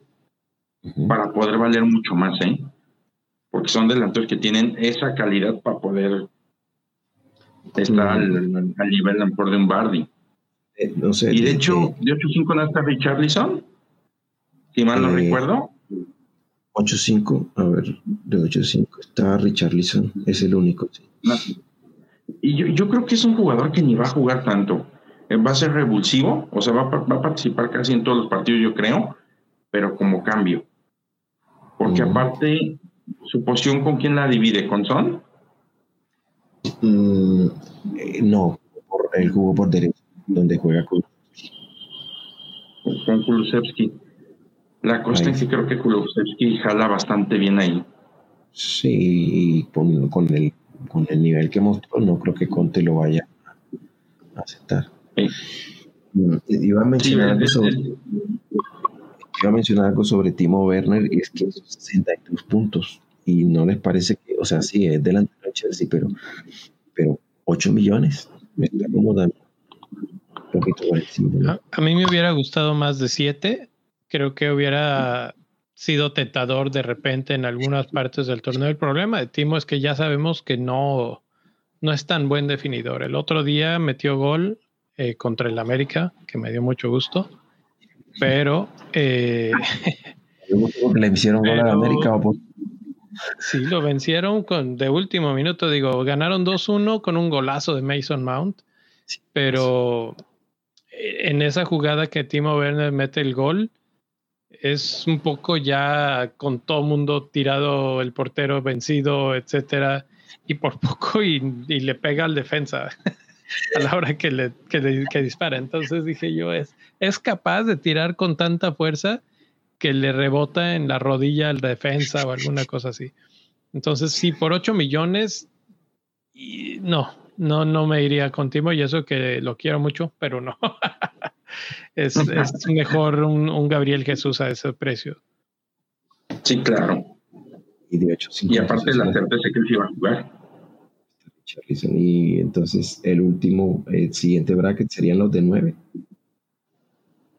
para poder valer mucho más, ¿eh? Porque son delanteros que tienen esa calidad para poder estar al, nivel mejor de un Bardi. Eh, no sé, y de hecho, de 8-5 no está Richarlison, si mal no eh, recuerdo. 8-5, a ver, de 8-5 está Richarlison, es el único. Y yo, yo, creo que es un jugador que ni va a jugar tanto. Eh, va a ser revulsivo, o sea, va, va, a participar casi en todos los partidos, yo creo, pero como cambio. Porque aparte, su posición, ¿con quién la divide? ¿Con Son? Mm, no, por, él jugó por derecha donde juega con con Kulusevski. La cosa es que creo que Kulusevski jala bastante bien ahí. Sí, con, con, el, con el nivel que mostró, no creo que Conte lo vaya a aceptar. Mm, iba a mencionar algo sobre. Iba a mencionar algo sobre Timo Werner y es que son 62 puntos y no les parece que, o sea, sí, es delante de Chelsea, pero, pero 8 millones me está acomodando a, mí me hubiera gustado más de siete. Creo que hubiera sido tentador de repente en algunas partes del torneo. El problema de Timo es que ya sabemos que no, no es tan buen definidor. El otro día metió gol eh, contra el América, que me dio mucho gusto, pero... Eh, ¿Le hicieron gol al América o Sí, lo vencieron con, de último minuto, digo, ganaron 2-1 con un golazo de Mason Mount, pero en esa jugada que Timo Werner mete el gol, es un poco ya con todo mundo tirado, el portero vencido, etcétera, y por poco y, le pega al defensa a la hora que le, que dispara. Entonces dije yo, es, es capaz de tirar con tanta fuerza que le rebota en la rodilla al defensa o alguna cosa así. Entonces, sí, por 8 millones, y no, no, no me iría con Timo y eso que lo quiero mucho, pero no. es, mejor un, Gabriel Jesús a ese precio. Sí, claro. Y de hecho, y aparte la certeza que él iba a jugar. Y entonces el último, el siguiente bracket serían los de nueve.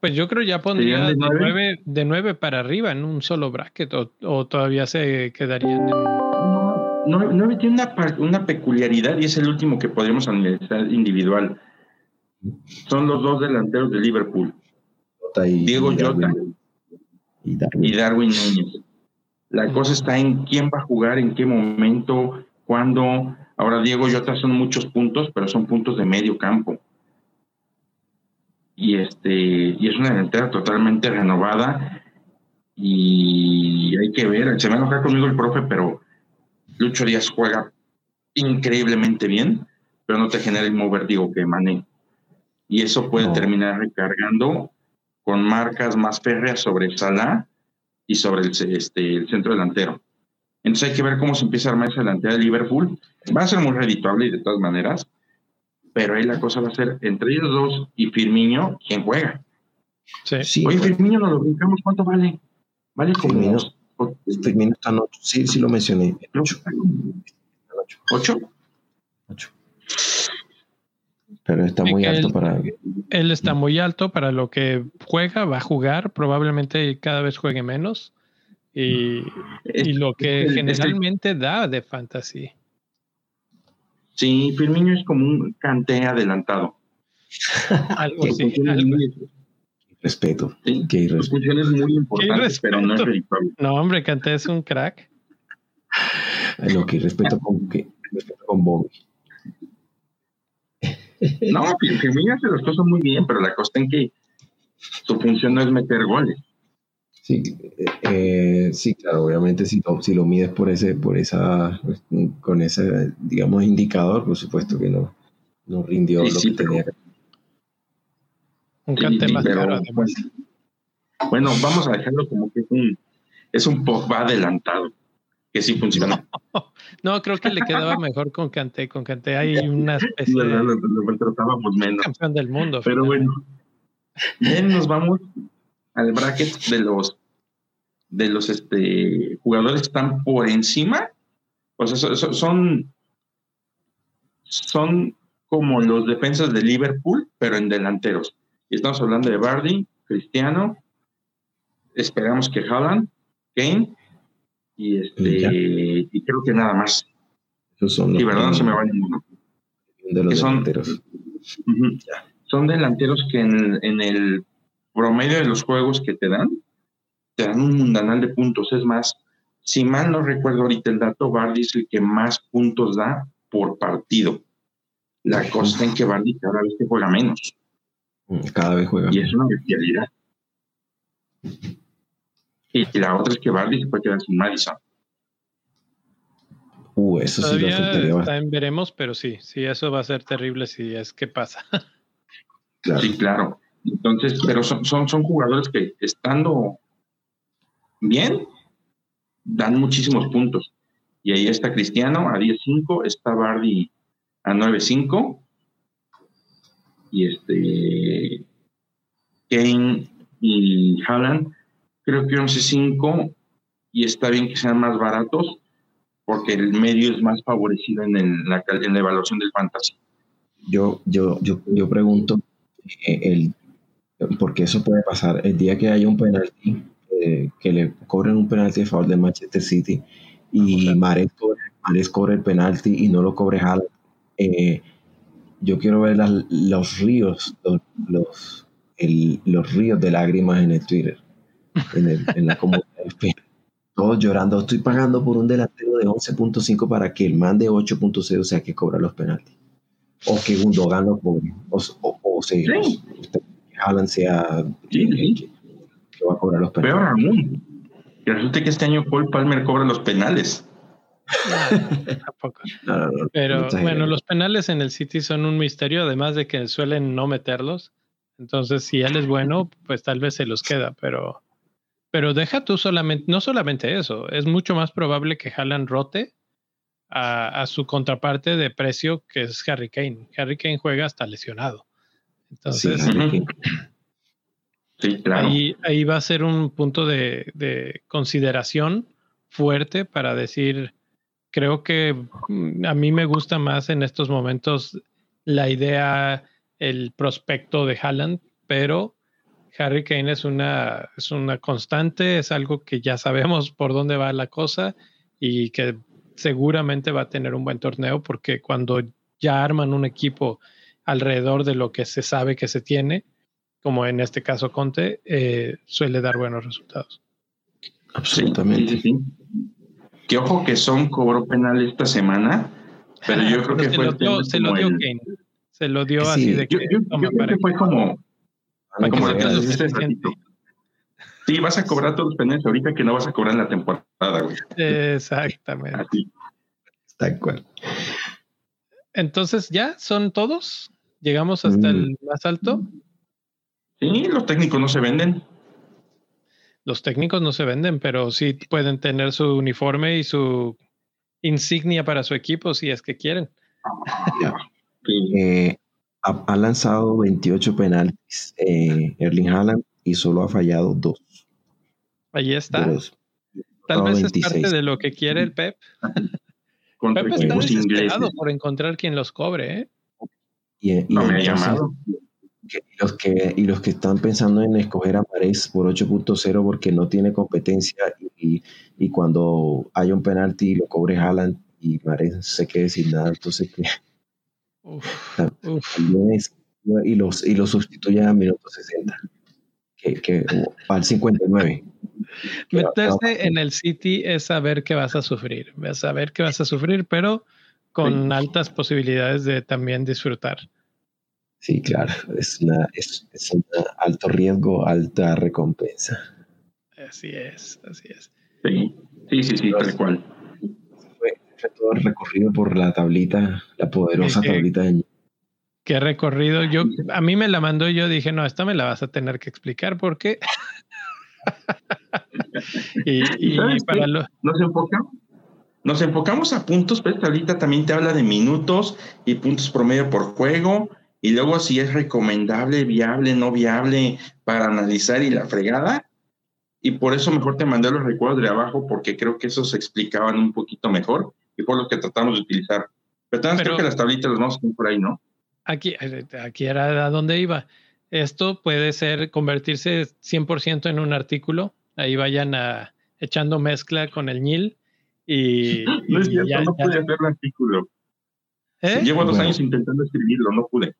Pues yo creo ya pondría de nueve? de nueve para arriba en un solo bracket o, o todavía se quedarían en 9 tiene una, una, peculiaridad y es el último que podríamos analizar individual. Son los dos delanteros de Liverpool. Diego Jota y Darwin. Núñez. La cosa está en quién va a jugar, en qué momento, cuándo. Ahora Diego Jota son muchos puntos, pero son puntos de medio campo. Y este y es una delantera totalmente renovada y hay que ver, se va a enojar conmigo el profe, pero Lucho Díaz juega increíblemente bien, pero no te genera el mismo vértigo que Mané. Y eso puede terminar recargando con marcas más férreas sobre Salah y sobre el, este, el centro delantero. Entonces hay que ver cómo se empieza a armar esa delantera de Liverpool. Va a ser muy redituable de todas maneras, pero ahí la cosa va a ser entre ellos dos y Firmino quien juega. Sí. Oye, Firmino nos lo brincamos, ¿cuánto vale? Vale como este minuto está Sí, sí lo mencioné. ¿Ocho? ¿Ocho? Ocho. Pero está muy alto para. Él está muy alto para lo que juega, va a jugar, probablemente cada vez juegue menos. Y, y lo que generalmente da de fantasy. Sí, Firmino es como un cante adelantado. algo así respeto. Sí, que es muy importante, pero no es redituable. No, hombre, Canté es un crack. Lo que respeto con, que, respeto con Bobby. No, Firmino hace las cosas muy bien, pero la cosa en que su función no es meter goles. Sí, eh, sí, claro, obviamente si lo, si lo mides por ese, por esa, con ese, digamos, indicador, por supuesto que no, no rindió lo que tenía. Un cante más caro, además. Bueno, vamos a dejarlo como que es un, es un Pogba adelantado, que sí funciona. No, creo que le quedaba mejor con Canté. Con Canté hay una especie de... Menos. Campeón del mundo. Pero bueno, bien, nos vamos al bracket de los de los este, jugadores que están por encima. O sea, son, son como los defensas de Liverpool, pero en delanteros. Y estamos hablando de Bardi, Cristiano, esperamos que Haaland, Kane y este y creo que nada más. Esos son verdad no se me va ninguno. De los son, delanteros. Son delanteros que en, el promedio de los juegos que te dan, te dan un mundanal de puntos. Es más, si mal no recuerdo ahorita el dato, Bardi es el que más puntos da por partido. La cosa en que Bardi cada vez te juega menos. Cada vez juega. Y es una bestialidad. Y la otra es que Bardi se puede quedar sin Madison. Uh, eso sí lo afectaría veremos, pero sí, sí, eso va a ser terrible si es que pasa. Sí, claro. Entonces, pero son, son, son jugadores que estando bien, dan muchísimos puntos. Y ahí está Cristiano a 10.5, está Bardi a 9.5 y este Kane y Haaland creo que 11.5 y está bien que sean más baratos porque el medio es más favorecido en, la, en la, evaluación del fantasy. Yo, yo, yo, yo pregunto, eh, el, porque eso puede pasar, el día que haya un penalti, eh, que le cobren un penalti a favor de Manchester City y Mares cobre, el penalti y no lo cobre Haaland, eh, yo quiero ver los ríos, los, los, los ríos de lágrimas en el Twitter en, la comunidad. Todos llorando, estoy pagando por un delantero de 11.5 para que el man de 8.0 sea que cobra los penaltis. O que Gundogan lo cobre. O, o, o sea, sí. Alan sea que, va a cobrar los penaltis. Peor aún, que resulta que este año Paul Palmer cobra los penales. Pero bueno, los penales en el City son un misterio, además de que suelen no meterlos. Entonces, si él es bueno, pues tal vez se los queda, pero pero deja tú solamente, no solamente eso, es mucho más probable que Haaland rote a, su contraparte de precio que es Harry Kane. Harry Kane juega hasta lesionado. Entonces, ahí, va a ser un punto de, consideración fuerte para decir, creo que mm, a mí me gusta más en estos momentos la idea, el prospecto de Haaland, pero Harry Kane es una, es una constante, es algo que ya sabemos por dónde va la cosa y que seguramente va a tener un buen torneo porque cuando ya arman un equipo alrededor de lo que se sabe que se tiene, como en este caso Conte, eh, suele dar buenos resultados. Absolutamente. Que ojo que son cobró penal esta semana, pero yo creo que se fue. Lo dio, se lo dio Kane. Se lo dio así de que. Yo, creo que fue como como Sí, vas a cobrar todos los penales ahorita que no vas a cobrar en la temporada, güey. Exactamente. Tal cual. Entonces, ¿ya son todos? ¿Llegamos hasta el mm. más alto? Sí, los técnicos no se venden. Los técnicos no se venden, pero sí pueden tener su uniforme y su insignia para su equipo si es que quieren. Eh, ha, lanzado 28 penaltis eh, Erling Haaland y solo ha fallado dos. Ahí está. Tal vez es parte de lo que quiere el Pep. Pep está desesperado por encontrar quien los cobre. ¿eh? Y, no me ha llamado. Y los, que, y los que están pensando en escoger a Mares por 8.0 porque no tiene competencia y, y, cuando hay un penalti lo cobre Haaland y Mares se quede sin nada, entonces que y los y lo sustituye a minuto 60 que, que al 59 meterse en el City es saber que vas a sufrir es saber que vas a sufrir pero con altas posibilidades de también disfrutar Sí, claro, es, una, es, un alto riesgo, alta recompensa. Así es, así es. Sí, sí, sí, sí tal cual. Todo el recorrido por la tablita, la poderosa tablita de qué recorrido. Yo, a mí me la mandó y yo dije, no, esta me la vas a tener que explicar porque. y, para lo... nos, enfocamos, nos enfocamos a puntos, pero esta tablita también te habla de minutos y puntos promedio por juego. Y luego si es recomendable, viable, no viable para analizar y la fregada. Y por eso mejor te mandé los recuerdos de abajo porque creo que esos se explicaban un poquito mejor y por lo que tratamos de utilizar. Pero también creo que las tablitas las vamos a por ahí, ¿no? aquí, aquí era a donde iba. Esto puede ser convertirse 100% en un artículo. Ahí vayan a, echando mezcla con el NIL. Y, no es cierto, no pude hacer el artículo. ¿Eh? Llevo dos años intentando escribirlo, no pude.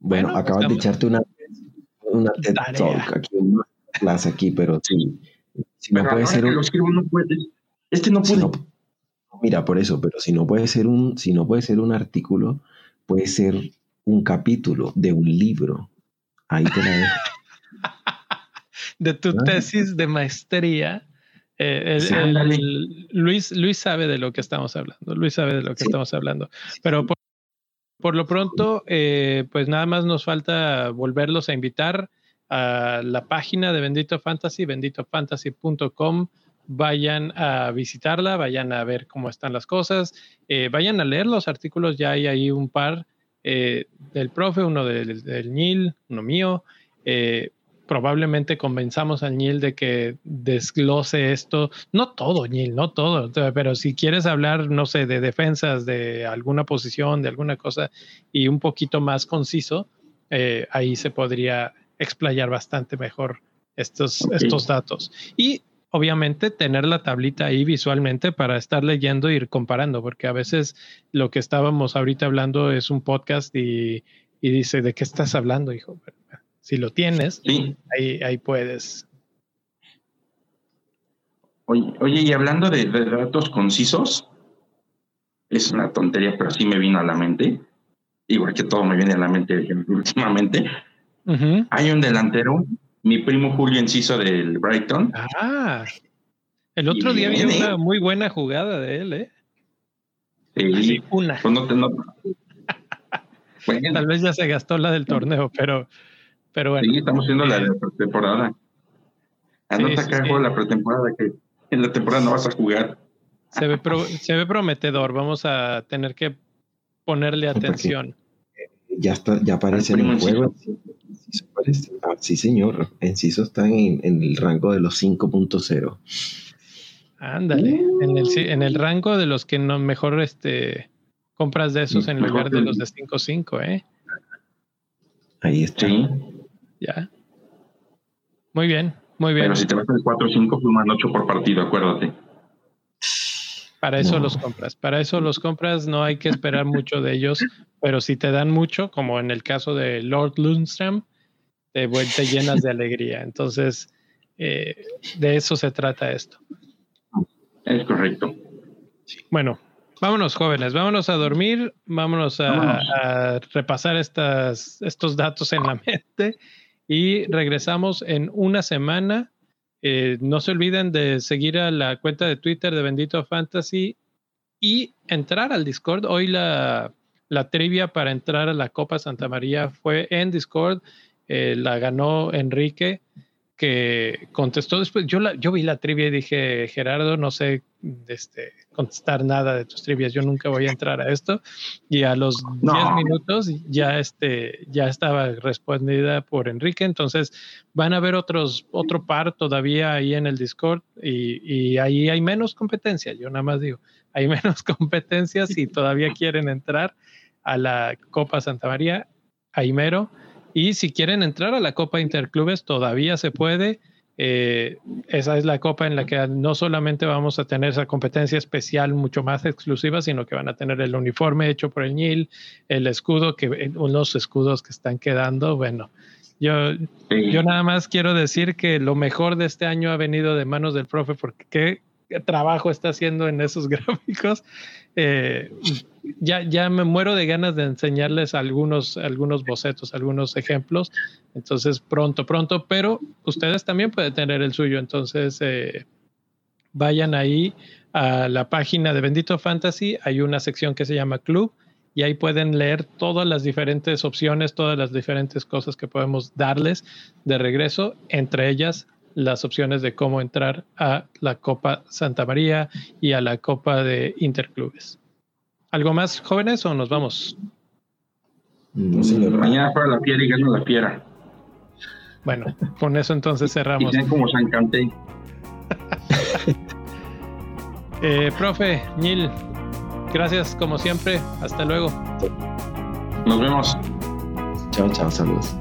Bueno, pues acabas de echarte una, una TED Talk aquí, una clase aquí, pero sí. Si no puede ser un... escribo no puedes. Este no puede. Mira, por eso, pero si no puede ser un, si no puede ser un artículo, puede ser un capítulo de un libro. Ahí te la dejo. de tu ah. tesis de maestría. Eh, Luis, Luis sabe de lo que estamos hablando. Luis sabe de lo que estamos hablando. Pero por, lo pronto, eh, pues nada más nos falta volverlos a invitar a la página de Bendito Fantasy, benditofantasy.com. Vayan a visitarla, vayan a ver cómo están las cosas, eh, vayan a leer los artículos, ya hay ahí un par eh, del profe, uno del, del NIL, uno mío. Eh, probablemente convenzamos al NIL de que desglose esto, no todo, NIL, no todo, pero si quieres hablar, no sé, de defensas, de alguna posición, de alguna cosa y un poquito más conciso, eh, ahí se podría explayar bastante mejor estos, estos datos. Y obviamente tener la tablita ahí visualmente para estar leyendo y ir comparando, porque a veces lo que estábamos ahorita hablando es un podcast y, dice, ¿de qué estás hablando, hijo? Si lo tienes, ahí, ahí puedes. Oye, oye, y hablando de, datos concisos, es una tontería, pero sí me vino a la mente, igual que todo me viene a la mente últimamente. Hay un delantero mi primo Julio Enciso del Brighton. Ah, el otro día vi una muy buena jugada de él, ¿eh? Sí, una. Pues Tal vez ya se gastó la del torneo, pero, pero bueno. Sí, estamos haciendo la de la pretemporada. Anota sí, sí, la pretemporada que en la temporada no vas a jugar. Se ve, se ve prometedor, vamos a tener que ponerle atención. Ya está, ya aparece en el juego. Ah, sí, señor. Enciso está en, en el rango de los 5.0. Ándale, en, el, en el rango de los que no mejor este, compras de esos en lugar de los de 5.5, ¿eh? Ahí está. Ya. Muy bien, muy bien. Pero si te vas al 4.5, suman 8 por partido, acuérdate. Para eso los compras, para eso los compras, no hay que esperar mucho de ellos, pero si te dan mucho, como en el caso de Lord Lundstrom, de vuelta llenas de alegría. Entonces, eh, de eso se trata esto. Es correcto. Bueno, vámonos jóvenes, vámonos a dormir, vámonos a, repasar estas, estos datos en la mente y regresamos en una semana. Eh, no se olviden de seguir a la cuenta de Twitter de Bendito Fantasy y entrar al Discord. Hoy la, la trivia para entrar a la Copa Santa María fue en Discord. Eh, la ganó Enrique, que contestó después. Yo, la, yo vi la trivia y dije, Gerardo, no sé este, contestar nada de tus trivias, yo nunca voy a entrar a esto. Y a los 10 minutos ya, este, ya estaba respondida por Enrique, entonces van a haber otros, otro par todavía ahí en el Discord y, y ahí hay menos competencia, yo nada más digo, hay menos competencias y todavía quieren entrar a la Copa Santa María, ahí mero y si quieren entrar a la Copa Interclubes, todavía se puede. Eh, esa es la copa en la que no solamente vamos a tener esa competencia especial mucho más exclusiva, sino que van a tener el uniforme hecho por el NIL, el escudo, que eh, unos escudos que están quedando. Bueno, yo, yo nada más quiero decir que lo mejor de este año ha venido de manos del profe, porque qué trabajo está haciendo en esos gráficos. Eh, ya, ya me muero de ganas de enseñarles algunos, algunos bocetos, algunos ejemplos. Entonces, pronto, pronto, pero ustedes también pueden tener el suyo. Entonces, eh, vayan ahí a la página de Bendito Fantasy. Hay una sección que se llama Club y ahí pueden leer todas las diferentes opciones, todas las diferentes cosas que podemos darles de regreso, entre ellas las opciones de cómo entrar a la Copa Santa María y a la Copa de Interclubes. ¿Algo más, jóvenes, o nos vamos? No, señor. Mañana para la piedra y gana la piedra. Bueno, con eso entonces cerramos. Y como San Cante. eh, profe, Nil, gracias como siempre. Hasta luego. Nos vemos. Chao, chao, saludos.